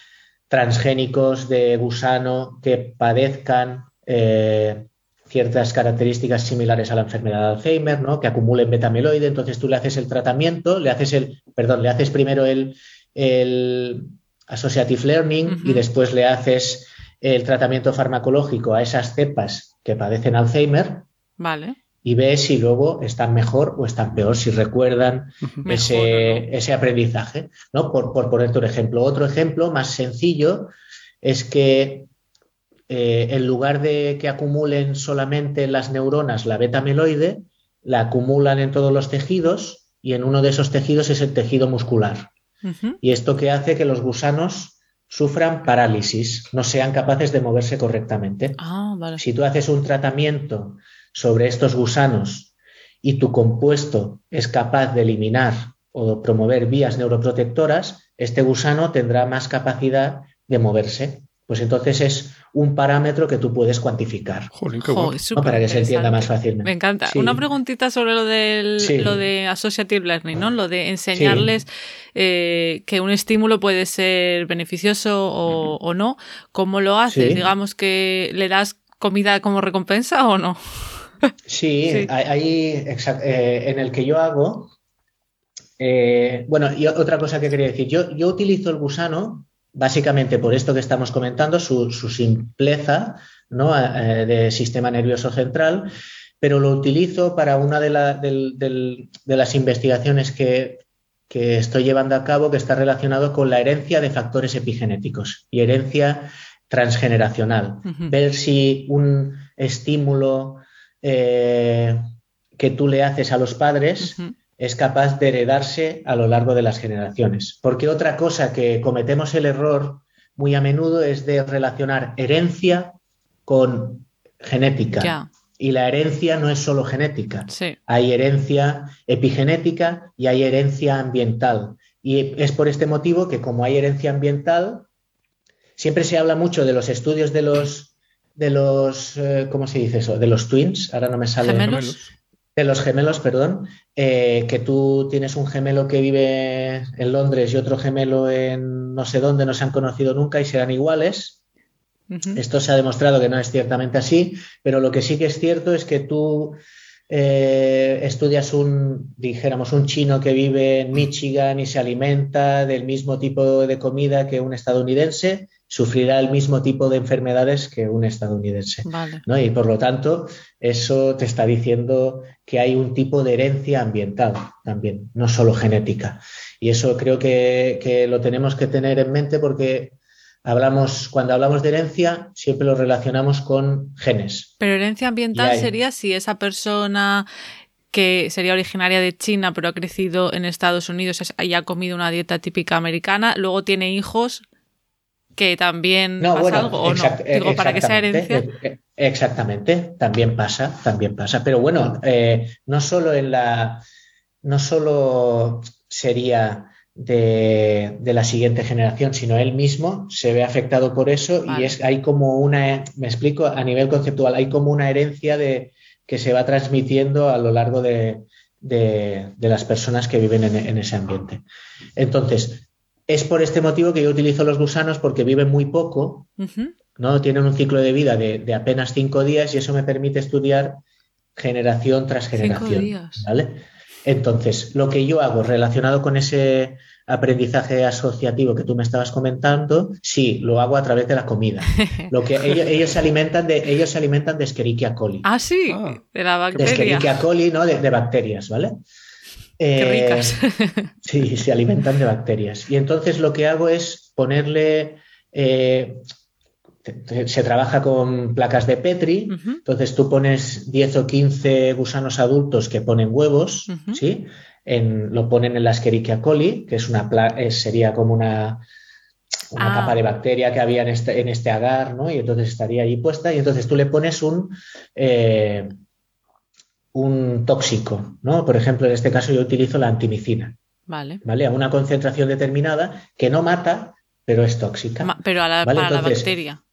transgénicos de gusano que padezcan eh, ciertas características similares a la enfermedad de Alzheimer, ¿no? Que acumulen beta-amiloide. Entonces tú le haces el tratamiento, le haces el, perdón, le haces primero el, el associative learning y después le haces el tratamiento farmacológico a esas cepas que padecen Alzheimer. Vale. Y ves si luego están mejor o están peor, si recuerdan ese, ese, aprendizaje. ¿no? Por, por ponerte un ejemplo. Otro ejemplo más sencillo es que eh, en lugar de que acumulen solamente las neuronas la beta-amiloide, la acumulan en todos los tejidos y en uno de esos tejidos es el tejido muscular. Y esto que hace que los gusanos sufran parálisis, no sean capaces de moverse correctamente. Ah, si tú haces un tratamiento sobre estos gusanos y tu compuesto es capaz de eliminar o promover vías neuroprotectoras, este gusano tendrá más capacidad de moverse. Pues entonces es un parámetro que tú puedes cuantificar. Para que se entienda más fácilmente. Me encanta. Una preguntita sobre lo, del, lo de associative learning, ¿no? Lo de enseñarles eh, que un estímulo puede ser beneficioso o, no. ¿Cómo lo haces? Digamos que le das comida como recompensa o no. Sí, ahí eh, en el que yo hago. Eh, bueno, y otra cosa que quería decir, yo, yo utilizo el gusano básicamente por esto que estamos comentando, su, simpleza ¿no? Eh, de sistema nervioso central, pero lo utilizo para una de, las investigaciones que, estoy llevando a cabo que está relacionado con la herencia de factores epigenéticos y herencia transgeneracional. Ver si un estímulo eh, que tú le haces a los padres es capaz de heredarse a lo largo de las generaciones. Porque otra cosa que cometemos el error muy a menudo es de relacionar herencia con genética. Y la herencia no es solo genética. Hay herencia epigenética y hay herencia ambiental. Y es por este motivo que como hay herencia ambiental, siempre se habla mucho de los estudios de los, de los, eh, ¿cómo se dice eso? De los twins. Ahora no me sale. De los gemelos, perdón, eh, que tú tienes un gemelo que vive en Londres y otro gemelo en no sé dónde, no se han conocido nunca y serán iguales. Esto se ha demostrado que no es ciertamente así, pero lo que sí que es cierto es que tú eh, estudias un, dijéramos, un chino que vive en Michigan y se alimenta del mismo tipo de comida que un estadounidense sufrirá el mismo tipo de enfermedades que un estadounidense. ¿no? Y por lo tanto, eso te está diciendo que hay un tipo de herencia ambiental también, no solo genética. Y eso creo que, lo tenemos que tener en mente porque hablamos, cuando hablamos de herencia, siempre lo relacionamos con genes. Pero herencia ambiental sería si esa persona que sería originaria de China pero ha crecido en Estados Unidos y ha comido una dieta típica americana, luego tiene hijos que también pasa algo o no. Digo, para que sea herencia. Eh, eh, exactamente, también pasa, también pasa. Pero bueno, eh, no solo en la, no solo sería de, la siguiente generación, sino él mismo se ve afectado por eso y es hay como una, me explico, a nivel conceptual, hay como una herencia de que se va transmitiendo a lo largo de, las personas que viven en, ese ambiente. Entonces, es por este motivo que yo utilizo los gusanos porque viven muy poco, ¿no? Tienen un ciclo de vida de, apenas cinco días y eso me permite estudiar generación tras generación. ¿vale? Entonces, lo que yo hago relacionado con ese aprendizaje asociativo que tú me estabas comentando, sí, lo hago a través de la comida. Lo que ellos, se alimentan de ellos se alimentan de Escherichia coli. Ah, sí, ah. de la bacteria. De Escherichia coli, ¿no? De, bacterias, ¿vale? Qué eh, ricas. sí, se alimentan de bacterias. Y entonces lo que hago es ponerle eh, se trabaja con placas de Petri, entonces tú pones 10 o 15 gusanos adultos que ponen huevos, ¿sí? lo ponen en la Escherichia coli, que es una sería como una, una ah. capa de bacteria que había en este, en este agar, ¿no? Y entonces estaría allí puesta, y entonces tú le pones un, eh, un tóxico, ¿no? Por ejemplo, en este caso yo utilizo la antimicina. Vale. ¿Vale? A una concentración determinada que no mata, pero es tóxica. pero a la, para la bacteria.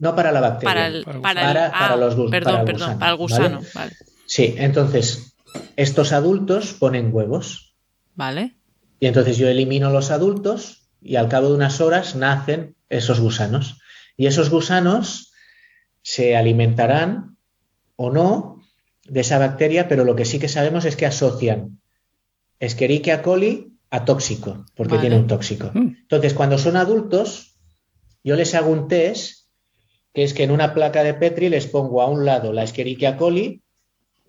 No para la bacteria. Para, el, para, ah, los perdón, perdón, para el gusano. Vale. Sí, entonces estos adultos ponen huevos. Vale. Y entonces yo elimino los adultos y al cabo de unas horas nacen esos gusanos. Y esos gusanos se alimentarán o no de esa bacteria, pero lo que sí que sabemos es que asocian Escherichia coli a tóxico, porque tiene un tóxico. Mm. Entonces, cuando son adultos, yo les hago un test que es que en una placa de Petri les pongo a un lado la Escherichia coli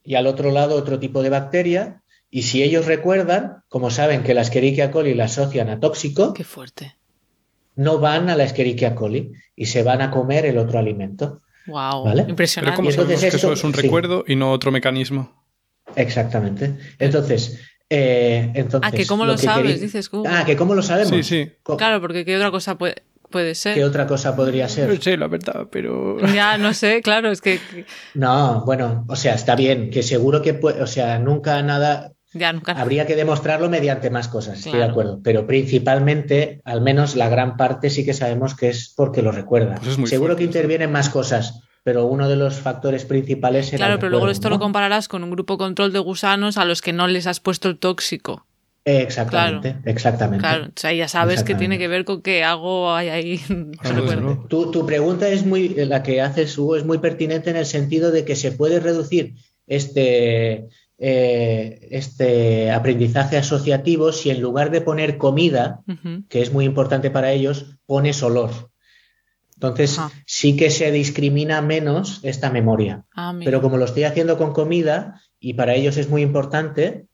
y al otro lado otro tipo de bacteria. Y si ellos recuerdan, como saben que la Escherichia coli la asocian a tóxico, Qué fuerte. no van a la Escherichia coli y se van a comer el otro alimento. Wow, impresionante. Pero ¿cómo que eso es un recuerdo y no otro mecanismo? Exactamente. Entonces, eh, entonces. Ah, que cómo lo, sabes, dices. Ah, que cómo lo sabemos. Sí, sí. Claro, porque qué otra cosa puede puede ser. ¿Qué otra cosa podría ser? No sé, la verdad, pero. Ya, no sé, claro, es que. No, bueno, o sea, está bien, que seguro que puede, o sea, nunca nada. Ya, nunca. Habría que demostrarlo mediante más cosas, estoy de acuerdo. Pero principalmente, al menos la gran parte sí que sabemos que es porque lo recuerda. Pues seguro que intervienen más cosas, pero uno de los factores principales es. Claro, pero luego esto lo compararás con un grupo control de gusanos a los que no les has puesto el tóxico. Exactamente, exactamente. Claro, o sea, ya sabes que tiene que ver con qué hago ahí. tu, tu, pregunta es muy, la que haces Hugo, es muy pertinente en el sentido de que se puede reducir este, eh, este aprendizaje asociativo si en lugar de poner comida, que es muy importante para ellos, pones olor. Entonces, sí que se discrimina menos esta memoria. Ah, Pero como lo estoy haciendo con comida y para ellos es muy importante,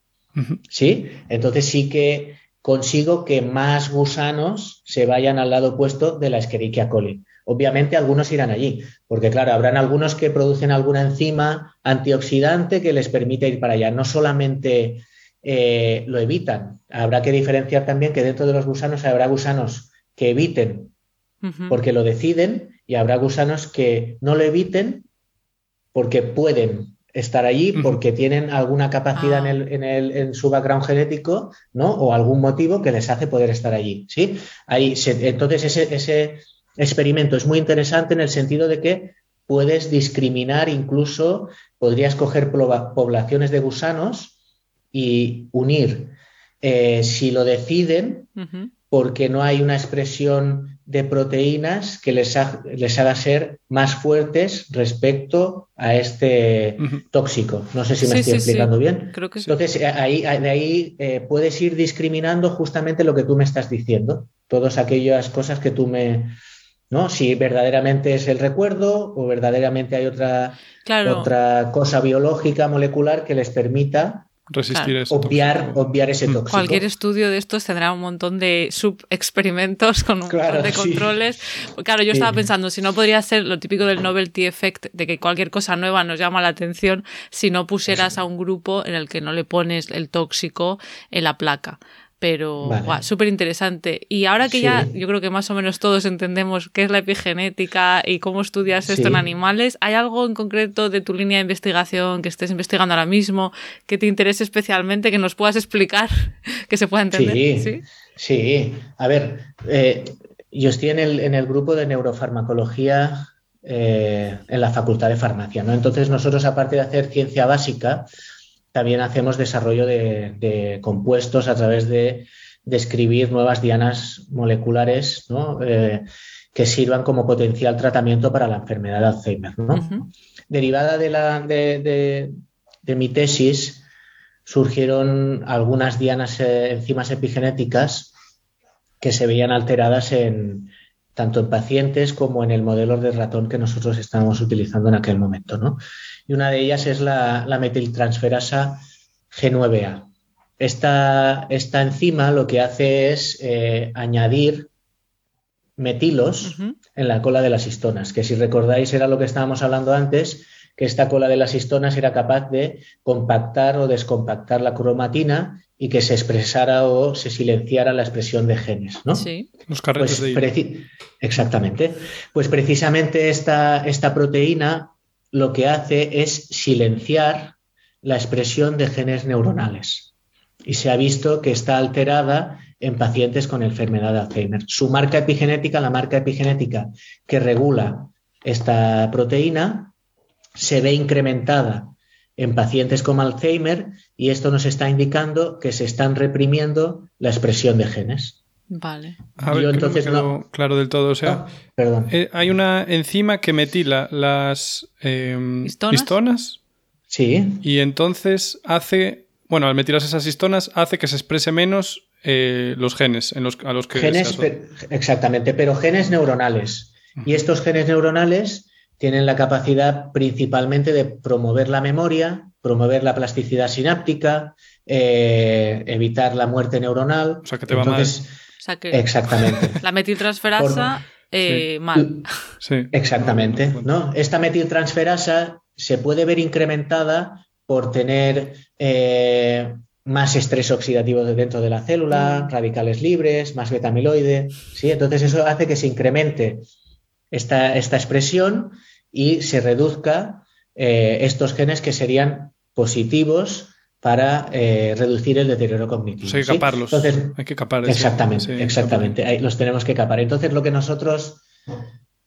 ¿Sí? Entonces sí que consigo que más gusanos se vayan al lado opuesto de la Escherichia coli. Obviamente algunos irán allí, porque claro, habrán algunos que producen alguna enzima antioxidante que les permite ir para allá. No solamente eh, lo evitan, habrá que diferenciar también que dentro de los gusanos habrá gusanos que eviten porque lo deciden y habrá gusanos que no lo eviten porque pueden estar allí porque tienen alguna capacidad en, ah. el, en, el, en, su background genético, ¿no? O algún motivo que les hace poder estar allí, ¿sí? Ahí entonces ese, ese experimento es muy interesante en el sentido de que puedes discriminar, incluso podrías coger poblaciones de gusanos y unir. Eh, si lo deciden, porque no hay una expresión de proteínas que les, les haga ser más fuertes respecto a este tóxico. No sé si me estoy explicando bien. Creo que Entonces, eh, ahí, de ahí eh, puedes ir discriminando justamente lo que tú me estás diciendo. Todas aquellas cosas que tú me... ¿no? Si verdaderamente es el recuerdo o verdaderamente hay otra, otra cosa biológica, molecular que les permita resistir obviar, obviar, ese tóxico. Cualquier estudio de estos tendrá un montón de subexperimentos con un montón de controles. Claro, yo estaba pensando, si no podría ser lo típico del novelty effect, de que cualquier cosa nueva nos llama la atención, si no pusieras a un grupo en el que no le pones el tóxico en la placa Pero súper interesante. Y ahora que ya yo creo que más o menos todos entendemos qué es la epigenética y cómo estudias esto en animales, ¿hay algo en concreto de tu línea de investigación que estés investigando ahora mismo que te interese especialmente, que nos puedas explicar, que se pueda entender? Sí, sí. A ver, eh, yo estoy en el, en el, grupo de neurofarmacología eh, en la Facultad de Farmacia. ¿no? Entonces nosotros, aparte de hacer ciencia básica, también hacemos desarrollo de, compuestos a través de describir nuevas dianas moleculares eh, que sirvan como potencial tratamiento para la enfermedad de Alzheimer. Derivada de, la, de, mi tesis, surgieron algunas dianas eh, enzimas epigenéticas que se veían alteradas en, tanto en pacientes como en el modelo de ratón que nosotros estábamos utilizando en aquel momento. ¿no? Y una de ellas es la, metiltransferasa G9A. Esta, esta, enzima lo que hace es eh, añadir metilos en la cola de las histonas, que si recordáis era lo que estábamos hablando antes, que esta cola de las histonas era capaz de compactar o descompactar la cromatina y que se expresara o se silenciara la expresión de genes, ¿no? Sí. Los carretes pues de Exactamente. Pues precisamente esta, esta proteína lo que hace es silenciar la expresión de genes neuronales. Y se ha visto que está alterada en pacientes con enfermedad de Alzheimer. Su marca epigenética, la marca epigenética que regula esta proteína, se ve incrementada en pacientes con Alzheimer y esto nos está indicando que se están reprimiendo la expresión de genes. Vale. A ver, entonces no... claro del todo. O sea, ah, perdón. Eh, hay una enzima que metila las em, histonas. Sí. Y entonces hace, bueno, al metilar esas histonas hace que se exprese menos eh, los genes en los, a los que genes, exactamente, pero genes neuronales. Y estos genes neuronales tienen la capacidad principalmente de promover la memoria, promover la plasticidad sináptica, eh, evitar la muerte neuronal. O sea, que te va mal. Exactamente. La metiltransferasa, eh, mal. Sí. Exactamente. ¿no? Esta metiltransferasa se puede ver incrementada por tener eh, más estrés oxidativo dentro de la célula, mm. radicales libres, más betamiloide. ¿sí? Entonces eso hace que se incremente esta, esta expresión y se reduzca eh, estos genes que serían positivos para eh, reducir el deterioro cognitivo. hay que caparlos. hay que capar Exactamente, exactamente. Ahí los tenemos que capar. Entonces, lo que nosotros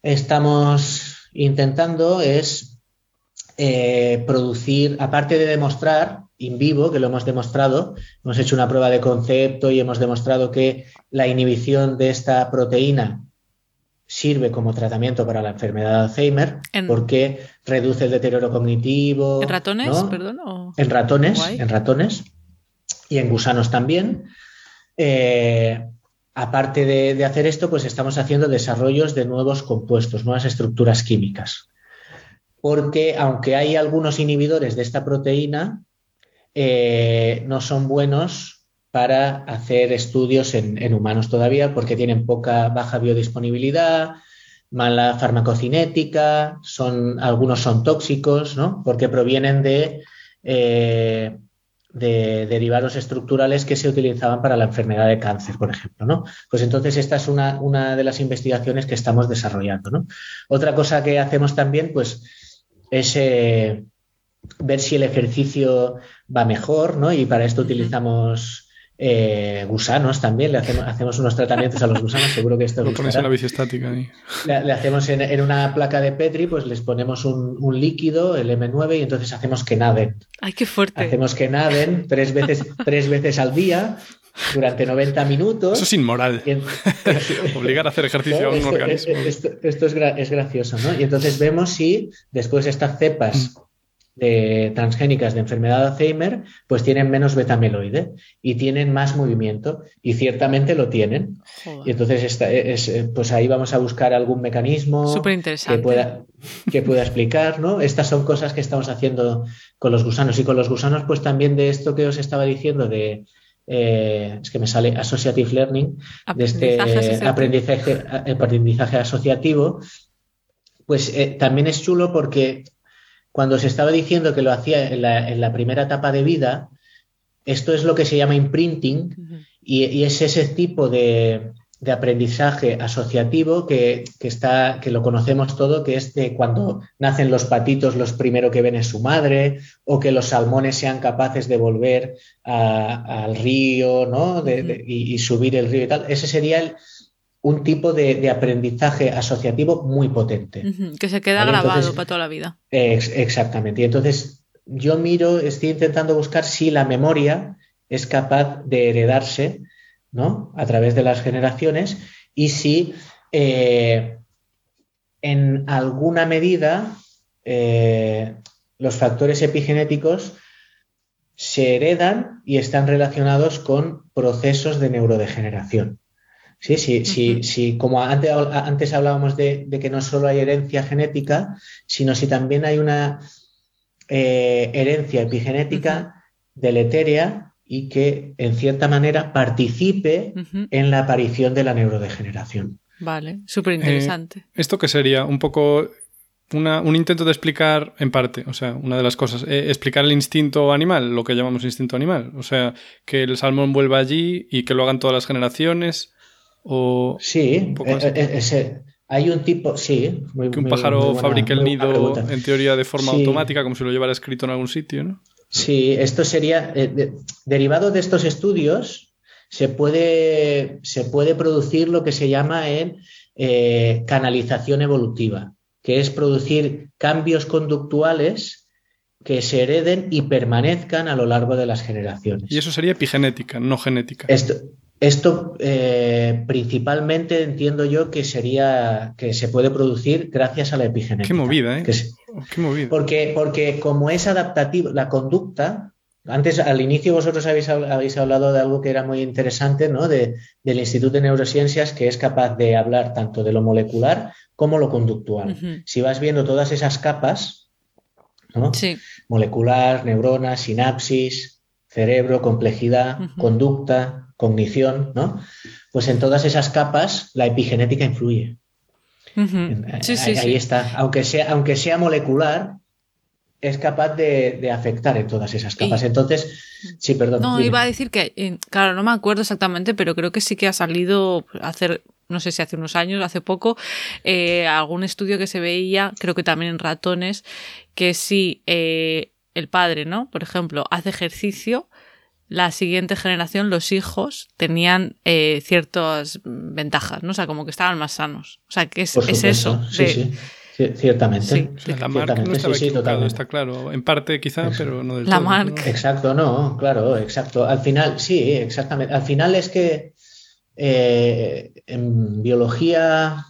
estamos intentando es eh, producir, aparte de demostrar in vivo, que lo hemos demostrado, hemos hecho una prueba de concepto y hemos demostrado que la inhibición de esta proteína sirve como tratamiento para la enfermedad de Alzheimer porque reduce el deterioro cognitivo. ¿En ratones, perdón? En ratones, en ratones y en gusanos también. Eh, aparte de, hacer esto, pues estamos haciendo desarrollos de nuevos compuestos, nuevas estructuras químicas. Porque aunque hay algunos inhibidores de esta proteína, eh, no son buenos para hacer estudios en, humanos todavía porque tienen poca baja biodisponibilidad, mala farmacocinética, son, algunos son tóxicos, ¿no? porque provienen de, eh, de, derivados estructurales que se utilizaban para la enfermedad de cáncer, por ejemplo. ¿no? Pues entonces esta es una, una de las investigaciones que estamos desarrollando. ¿no? Otra cosa que hacemos también pues, es eh, ver si el ejercicio va mejor, ¿no? y para esto utilizamos eh, gusanos también, le hacemos, unos tratamientos a los gusanos, seguro que esto Lo pones en la bici estática ahí. Le, hacemos en, una placa de Petri, pues les ponemos un, líquido, el M9, y entonces hacemos que naden. ¡Ay, qué fuerte! Hacemos que naden tres veces, tres veces al día durante 90 minutos. Eso es inmoral. Obligar a hacer ejercicio a un organismo. Esto, es, gracioso, ¿no? Y entonces vemos si después estas cepas mm de transgénicas de enfermedad de Alzheimer, pues tienen menos betameloide y tienen más movimiento y ciertamente lo tienen. Y entonces es, pues ahí vamos a buscar algún mecanismo que pueda, que pueda explicar, ¿no? Estas son cosas que estamos haciendo con los gusanos y con los gusanos pues también de esto que os estaba diciendo de eh, es que me sale associative learning, de este aprendizaje, aprendizaje asociativo, pues eh, también es chulo porque cuando se estaba diciendo que lo hacía en la, primera etapa de vida, esto es lo que se llama imprinting y, es ese tipo de, aprendizaje asociativo que, está, que lo conocemos todo, que es de cuando nacen los patitos, los primero que ven es su madre, o que los salmones sean capaces de volver al río ¿no? y, subir el río y tal. Ese sería un tipo de, aprendizaje asociativo muy potente. Que se queda grabado para toda la vida. exactamente. Y entonces yo miro, estoy intentando buscar si la memoria es capaz de heredarse ¿no? a través de las generaciones y si eh, en alguna medida eh, los factores epigenéticos se heredan y están relacionados con procesos de neurodegeneración. Sí, sí, sí, sí, como antes, antes hablábamos de, que no solo hay herencia genética, sino si también hay una eh, herencia epigenética deletérea y que en cierta manera participe en la aparición de la neurodegeneración. Vale, súper interesante. Eh, ¿Esto qué sería? Un poco un intento de explicar en parte, o sea, una de las cosas, eh, explicar el instinto animal, lo que llamamos instinto animal. O sea, que el salmón vuelva allí y que lo hagan todas las generaciones. O sí, eh, hay un tipo, sí. que un pájaro fabrique el nido en teoría de forma automática, como si lo llevara escrito en algún sitio, ¿no? Sí, esto sería, eh, derivado de estos estudios, se puede, se puede, producir lo que se llama en eh, canalización evolutiva, que es producir cambios conductuales que se hereden y permanezcan a lo largo de las generaciones. Y eso sería epigenética, no genética. Esto, esto eh, principalmente entiendo yo que sería que se puede producir gracias a la epigenética. Qué movida, ¿eh? Qué movida. Porque, porque como es adaptativo, la conducta, antes al inicio vosotros habéis, habéis hablado de algo que era muy interesante, ¿no? De, del Instituto de Neurociencias, que es capaz de hablar tanto de lo molecular como lo conductual. Si vas viendo todas esas capas, ¿no? Molecular, neuronas, sinapsis, cerebro, complejidad, conducta, cognición, ¿no? Pues en todas esas capas la epigenética influye. ahí, está. Aunque sea, aunque sea molecular, es capaz de, afectar en todas esas capas. Entonces, sí, perdón. No, iba a decir que, eh, claro, no me acuerdo exactamente, pero creo que sí que ha salido hacer, no sé si hace unos años, hace poco, eh, algún estudio que se veía, creo que también en ratones, que si eh, el padre, ¿no? Por ejemplo, hace ejercicio, la siguiente generación, los hijos, tenían eh, ciertas ventajas, ¿no? O sea, como que estaban más sanos. O sea, que es, eso. Sí, sí. Ciertamente. la marca no estaba equivocado, está claro. En parte quizá, pero no del la todo. marca. Exacto, no, claro, exacto. Al final, sí, exactamente. Al final es que eh, en biología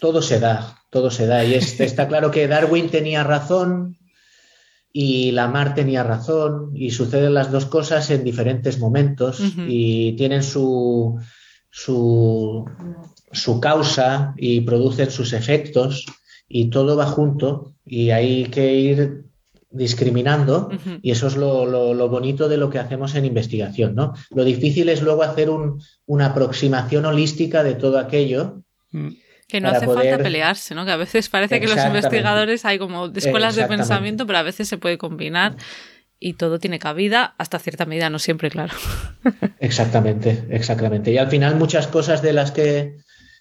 todo se da, todo se da. Y está claro que Darwin tenía razón y la mar tenía razón y suceden las dos cosas en diferentes momentos y tienen su, su, su, causa y producen sus efectos y todo va junto y hay que ir discriminando y eso es lo, lo, bonito de lo que hacemos en investigación. ¿no? Lo difícil es luego hacer un, una aproximación holística de todo aquello. Mm. Que no hace falta pelearse, ¿no? Que a veces parece que los investigadores hay como escuelas de pensamiento, pero a veces se puede combinar y todo tiene cabida hasta cierta medida, no siempre, claro. Exactamente, exactamente. Y al final muchas cosas de las que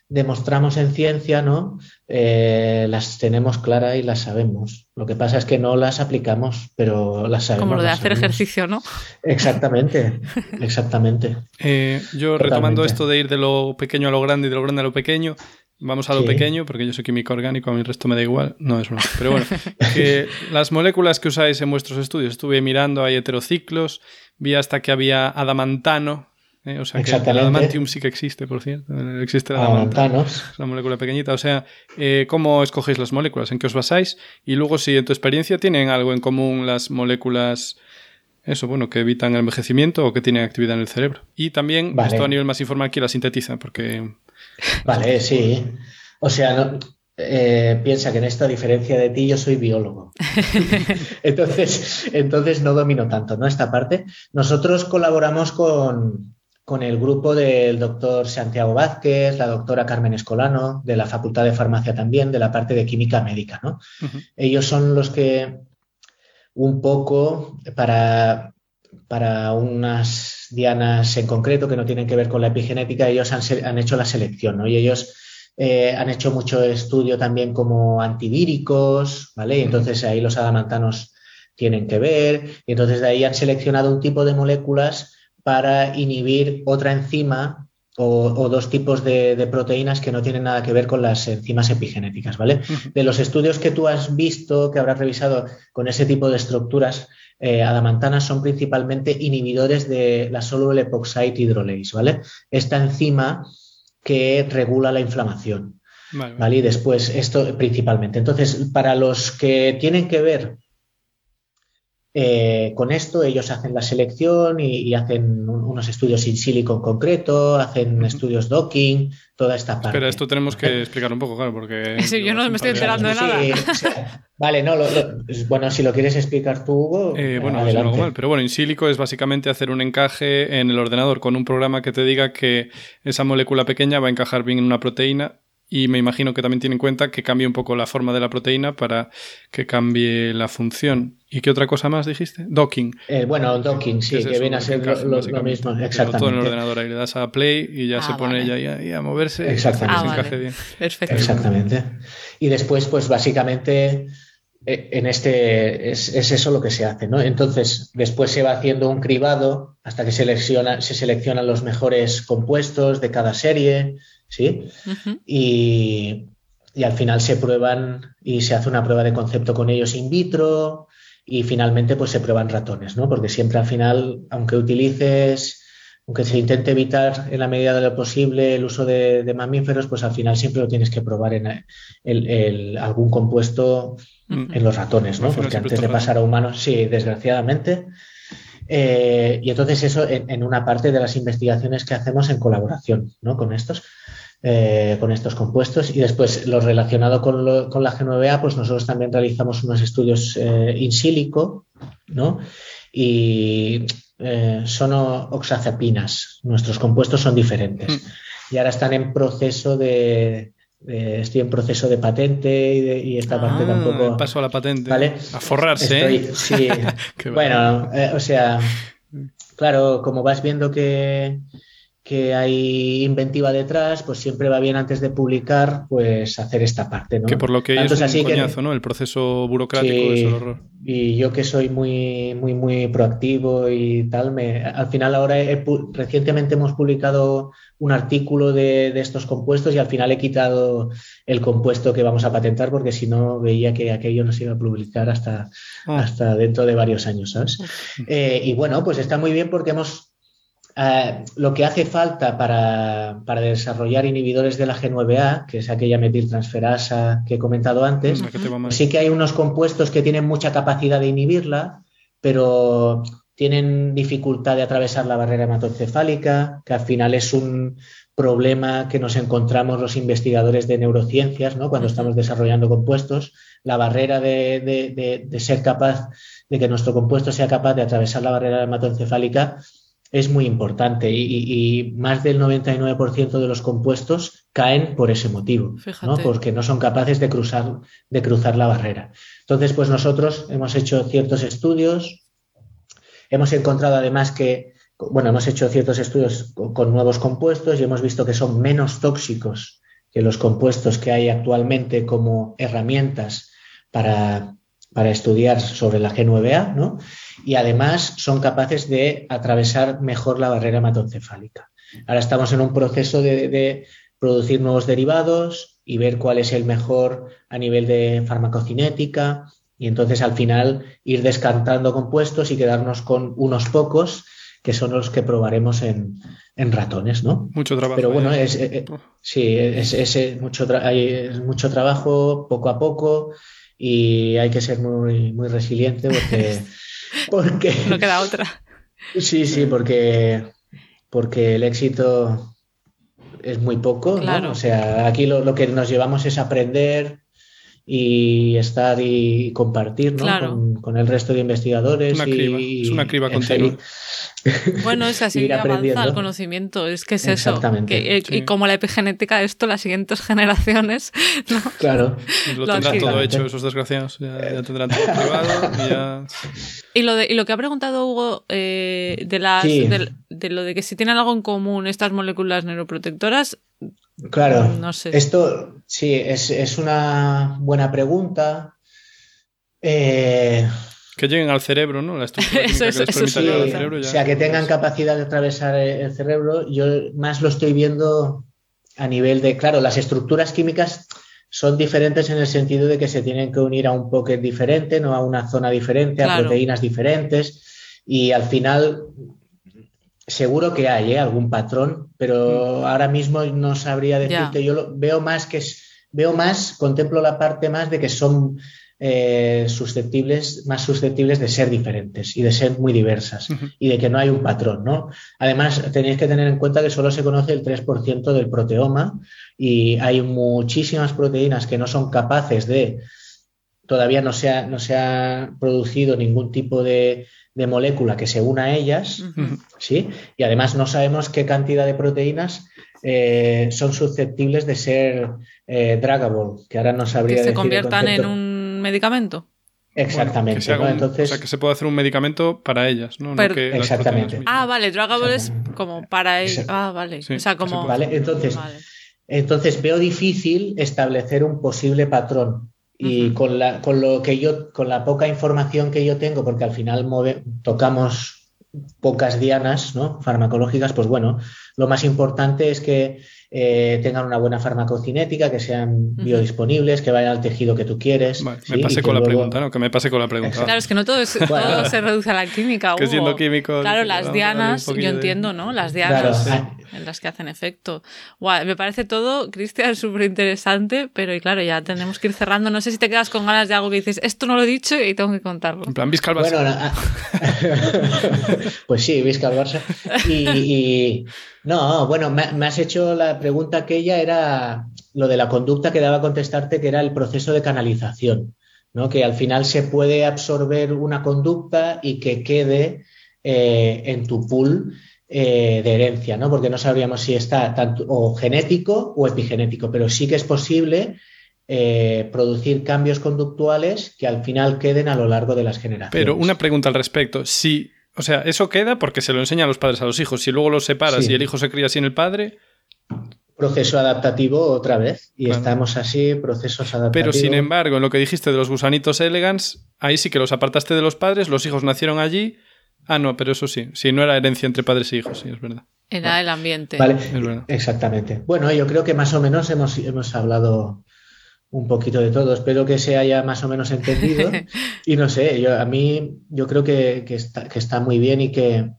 demostramos en ciencia, ¿no? Eh, las tenemos claras y las sabemos. Lo que pasa es que no las aplicamos, pero las sabemos. Como lo de hacer ejercicio, ¿no? Exactamente, exactamente. Eh, yo retomando esto de ir de lo pequeño a lo grande y de lo grande a lo pequeño, Vamos a lo pequeño, porque yo soy químico orgánico, a mí el resto me da igual. No es bueno. Pero bueno, que las moléculas que usáis en vuestros estudios, estuve mirando, hay heterociclos, vi hasta que había adamantano, ¿eh? o sea que el adamantium sí que existe, por cierto. Existe el adamantano. Es una molécula pequeñita. O sea, eh, ¿cómo escogéis las moléculas? ¿En qué os basáis? Y luego, si en tu experiencia tienen algo en común las moléculas eso, bueno, que evitan el envejecimiento o que tienen actividad en el cerebro. Y también, esto a nivel más informal, que la sintetiza, porque Vale, sí. O sea, eh, piensa que en esta diferencia de ti yo soy biólogo. entonces, entonces no domino tanto, ¿no? Esta parte. Nosotros colaboramos con, el grupo del doctor Santiago Vázquez, la doctora Carmen Escolano, de la Facultad de Farmacia también, de la parte de química médica, ¿no? Ellos son los que un poco para para unas dianas en concreto que no tienen que ver con la epigenética, ellos han, hecho la selección, ¿no? Y ellos eh, han hecho mucho estudio también como antivíricos, ¿vale? Y entonces ahí los adamantanos tienen que ver, y entonces de ahí han seleccionado un tipo de moléculas para inhibir otra enzima o, dos tipos de, proteínas que no tienen nada que ver con las enzimas epigenéticas, ¿vale? De los estudios que tú has visto, que habrás revisado con ese tipo de estructuras, eh, adamantanas son principalmente inhibidores de la soluble epoxide hidrolase, ¿vale? Esta enzima que regula la inflamación. Vale, Y después, esto principalmente. Entonces, para los que tienen que ver eh, con esto ellos hacen la selección y, hacen unos estudios in silico en concreto, hacen estudios docking, toda esta parte. Pero esto tenemos que explicar un poco, claro, porque... Sí, yo no me estoy enterando de nada. vale, no, bueno, si lo quieres explicar tú, Hugo. Eh, bueno, no hago mal, pero bueno, in silico es básicamente hacer un encaje en el ordenador con un programa que te diga que esa molécula pequeña va a encajar bien en una proteína y me imagino que también tiene en cuenta que cambie un poco la forma de la proteína para que cambie la función. ¿Y qué otra cosa más dijiste? Docking. Eh, bueno, docking, sí, que, viene a ser lo, mismo. Exactamente. Todo en el ordenador ahí le das a play y ya se ah, pone ya ahí a moverse. Exactamente. Ah, bien. Perfecto. Exactamente. Y después, pues básicamente eh, en este es, eso lo que se hace, ¿no? Entonces, después se va haciendo un cribado hasta que selecciona, se seleccionan los mejores compuestos de cada serie ¿sí? y, al final se prueban y se hace una prueba de concepto con ellos in vitro y finalmente pues se prueban ratones, ¿no? Porque siempre al final, aunque utilices, aunque se intente evitar en la medida de lo posible el uso de, mamíferos, pues al final siempre lo tienes que probar en el, algún compuesto en los ratones, ¿no? Porque antes de pasar a humanos, sí, desgraciadamente. Eh, y entonces eso en, en, una parte de las investigaciones que hacemos en colaboración ¿no? con estos. Eh, con estos compuestos. Y después, lo relacionado con, la G9A, pues nosotros también realizamos unos estudios eh, in silico, ¿no? Y eh, son oxacepinas. Nuestros compuestos son diferentes. Hmm. Y ahora están en proceso de, estoy en proceso de patente y, esta parte ah, tampoco. Paso a la patente. A forrarse. sí. bueno, o sea, claro, como vas viendo que, que hay inventiva detrás, pues siempre va bien antes de publicar, pues hacer esta parte, ¿no? Que por lo que es un coñazo, ¿no? El proceso burocrático es el horror. Y yo que soy muy, muy, muy proactivo y tal, me, al final ahora recientemente hemos publicado un artículo de, estos compuestos y al final he quitado el compuesto que vamos a patentar porque si no veía que aquello no se iba a publicar hasta, ah. hasta dentro de varios años, ¿sabes? Eh, y bueno, pues está muy bien porque hemos eh, lo que hace falta para, desarrollar inhibidores de la G9A, que es aquella metiltransferasa que he comentado antes, sí que hay unos compuestos que tienen mucha capacidad de inhibirla, pero tienen dificultad de atravesar la barrera hematoencefálica, que al final es un problema que nos encontramos los investigadores de neurociencias, ¿no? Cuando estamos desarrollando compuestos, la barrera de, de ser capaz, de que nuestro compuesto sea capaz de atravesar la barrera hematoencefálica, es muy importante y, más del 99% de los compuestos caen por ese motivo, ¿no? porque no son capaces de cruzar, de cruzar la barrera. Entonces, pues nosotros hemos hecho ciertos estudios, hemos encontrado además que, bueno, hemos hecho ciertos estudios con, nuevos compuestos y hemos visto que son menos tóxicos que los compuestos que hay actualmente como herramientas para, para estudiar sobre la G9A, ¿no? y además son capaces de atravesar mejor la barrera hematoencefálica. Ahora estamos en un proceso de, producir nuevos derivados y ver cuál es el mejor a nivel de farmacocinética y entonces al final ir descartando compuestos y quedarnos con unos pocos que son los que probaremos en, ratones, ¿no? Mucho trabajo. Pero bueno, es, eh, eh, sí, es, mucho hay, mucho trabajo, poco a poco, y hay que ser muy, muy resiliente porque Porque, no queda otra. Sí, sí, porque, porque el éxito es muy poco. O sea, aquí lo, que nos llevamos es aprender y estar y compartir ¿no? con, el resto de investigadores. Una criba, es una criba continua. Bueno, es así avanza el conocimiento, es que es eso. Que, Y como la epigenética, esto, las siguientes generaciones. Claro. Lo, tendrán todo hecho, esos desgraciados. Ya, tendrán todo privado. Y, ya... y, lo de, y lo que ha preguntado Hugo eh, de, las, de, lo de que si tienen algo en común estas moléculas neuroprotectoras. Claro. No sé. Esto sí, es, es una buena pregunta. Eh, que lleguen al cerebro, ¿no? La estructura eso, que les cerebro. o sea, que tengan capacidad de atravesar el cerebro. Yo más lo estoy viendo a nivel de, claro, las estructuras químicas son diferentes en el sentido de que se tienen que unir a un pocket diferente, no a una zona diferente, a proteínas diferentes. Y al final, seguro que hay ¿eh? algún patrón, pero mm. ahora mismo no sabría decirte. Yo lo, veo más que es, veo más, contemplo la parte más de que son eh, susceptibles, más susceptibles de ser diferentes y de ser muy diversas y de que no hay un patrón, ¿no? Además, tenéis que tener en cuenta que solo se conoce el 3% del proteoma y hay muchísimas proteínas que no son capaces de, todavía no se ha, no se ha producido ningún tipo de, molécula que se una a ellas, ¿sí? Y además no sabemos qué cantidad de proteínas eh, son susceptibles de ser eh, dragable, que ahora no sabría que se conviertan en un medicamento. Exactamente. Entonces... O sea, que se puede hacer un medicamento para ellas, ¿no? exactamente. ah, vale, Drugable es como para ellas. Ah, vale. o sea, como... Vale, entonces, entonces veo difícil establecer un posible patrón. Y con, la, con lo que yo, con la poca información que yo tengo, porque al final tocamos pocas dianas ¿no? farmacológicas, pues bueno, lo más importante es que eh, tengan una buena farmacocinética, que sean biodisponibles, que vayan al tejido que tú quieres. me pase con la pregunta, ¿no? Que me pase con la pregunta. Claro, es que no todo, se reduce a la química. Que siendo químico. Claro, las dianas, yo entiendo, ¿no? Las dianas en las que hacen efecto. me parece todo, Cristian, súper interesante, pero y claro, ya tenemos que ir cerrando. No sé si te quedas con ganas de algo que dices, esto no lo he dicho y tengo que contarlo. En plan, Vizca Barça. Bueno, pues sí, Vizca Barça. y no, bueno, me, has hecho la pregunta aquella, era lo de la conducta que daba a contestarte, que era el proceso de canalización, ¿no? Que al final se puede absorber una conducta y que quede eh, en tu pool eh, de herencia, ¿no? Porque no sabríamos si está tanto o genético o epigenético, pero sí que es posible eh, producir cambios conductuales que al final queden a lo largo de las generaciones. Pero una pregunta al respecto. Si o sea, eso queda porque se lo enseñan los padres a los hijos. Si luego los separas y el hijo se cría sin el padre. Proceso adaptativo otra vez. Y estamos así, procesos adaptativos. Pero sin embargo, en lo que dijiste de los gusanitos elegans, ahí sí que los apartaste de los padres, los hijos nacieron allí. Ah, no, pero eso sí. Sí, no era herencia entre padres e hijos, sí, es verdad. Era el ambiente. Vale, exactamente. Bueno, yo creo que más o menos hemos, hemos hablado un poquito de todo. Espero que se haya más o menos entendido. y no sé, yo, a mí yo creo que, está, muy bien y que,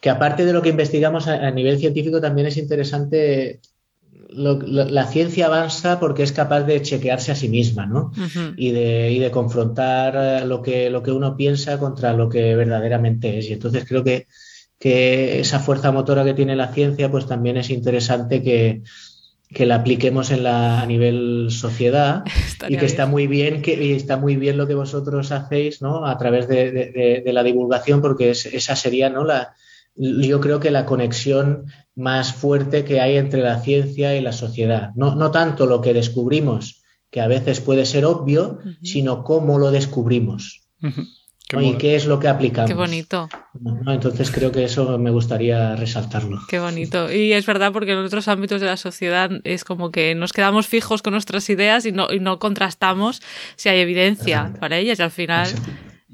que, aparte de lo que investigamos a, nivel científico, también es interesante. la ciencia avanza porque es capaz de chequearse a sí misma, ¿no? y, de, y, de, confrontar lo que, lo que uno piensa contra lo que verdaderamente es. Y entonces creo que, que esa fuerza motora que tiene la ciencia, pues también es interesante que, que la apliquemos en la, a nivel sociedad y que está muy bien que está muy bien lo que vosotros hacéis ¿no? a través de, la divulgación porque esa sería ¿no? la, yo creo que la conexión más fuerte que hay entre la ciencia y la sociedad. No, no tanto lo que descubrimos que a veces puede ser obvio sino cómo lo descubrimos. ¿Y qué es lo que aplicamos? Qué bonito. Entonces creo que eso me gustaría resaltarlo. Qué bonito. Y es verdad porque en otros ámbitos de la sociedad es como que nos quedamos fijos con nuestras ideas y no, y no contrastamos si hay evidencia para ellas y al final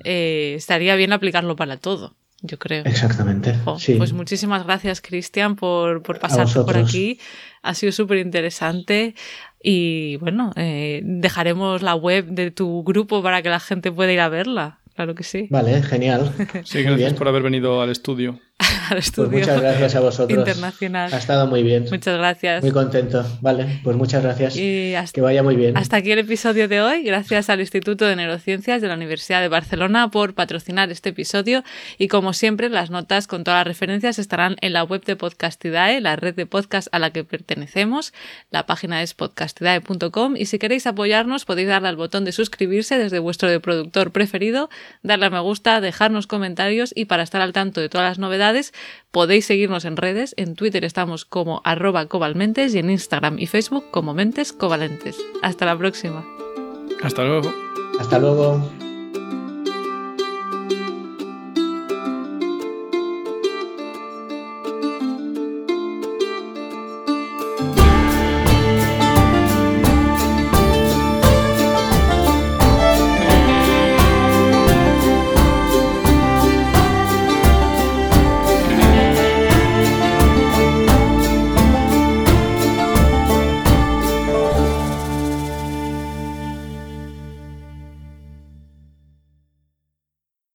eh, estaría bien aplicarlo para todo. Yo creo. Exactamente. Pues muchísimas gracias, Cristian, por, por pasar por aquí. Ha sido súper interesante. Y bueno, eh, dejaremos la web de tu grupo para que la gente pueda ir a verla claro que sí. Vale, genial. Sí, gracias por haber venido al estudio. al pues estudio muchas gracias a vosotros. internacional. Ha estado muy bien. Muchas gracias. Muy contento. Vale, pues muchas gracias. Y que vaya muy bien. Hasta aquí el episodio de hoy. Gracias al Instituto de Neurociencias de la Universidad de Barcelona por patrocinar este episodio. Y como siempre, las notas con todas las referencias estarán en la web de Podcastidae, la red de podcast a la que pertenecemos. La página es podcastidae.com y si queréis apoyarnos podéis darle al botón de suscribirse desde vuestro reproductor preferido, darle a me gusta, dejarnos comentarios y para estar al tanto de todas las novedades podéis seguirnos en redes. En Twitter estamos como arroba cobalmentes y en Instagram y Facebook como mentes covalentes. Hasta la próxima. Hasta luego. Hasta luego.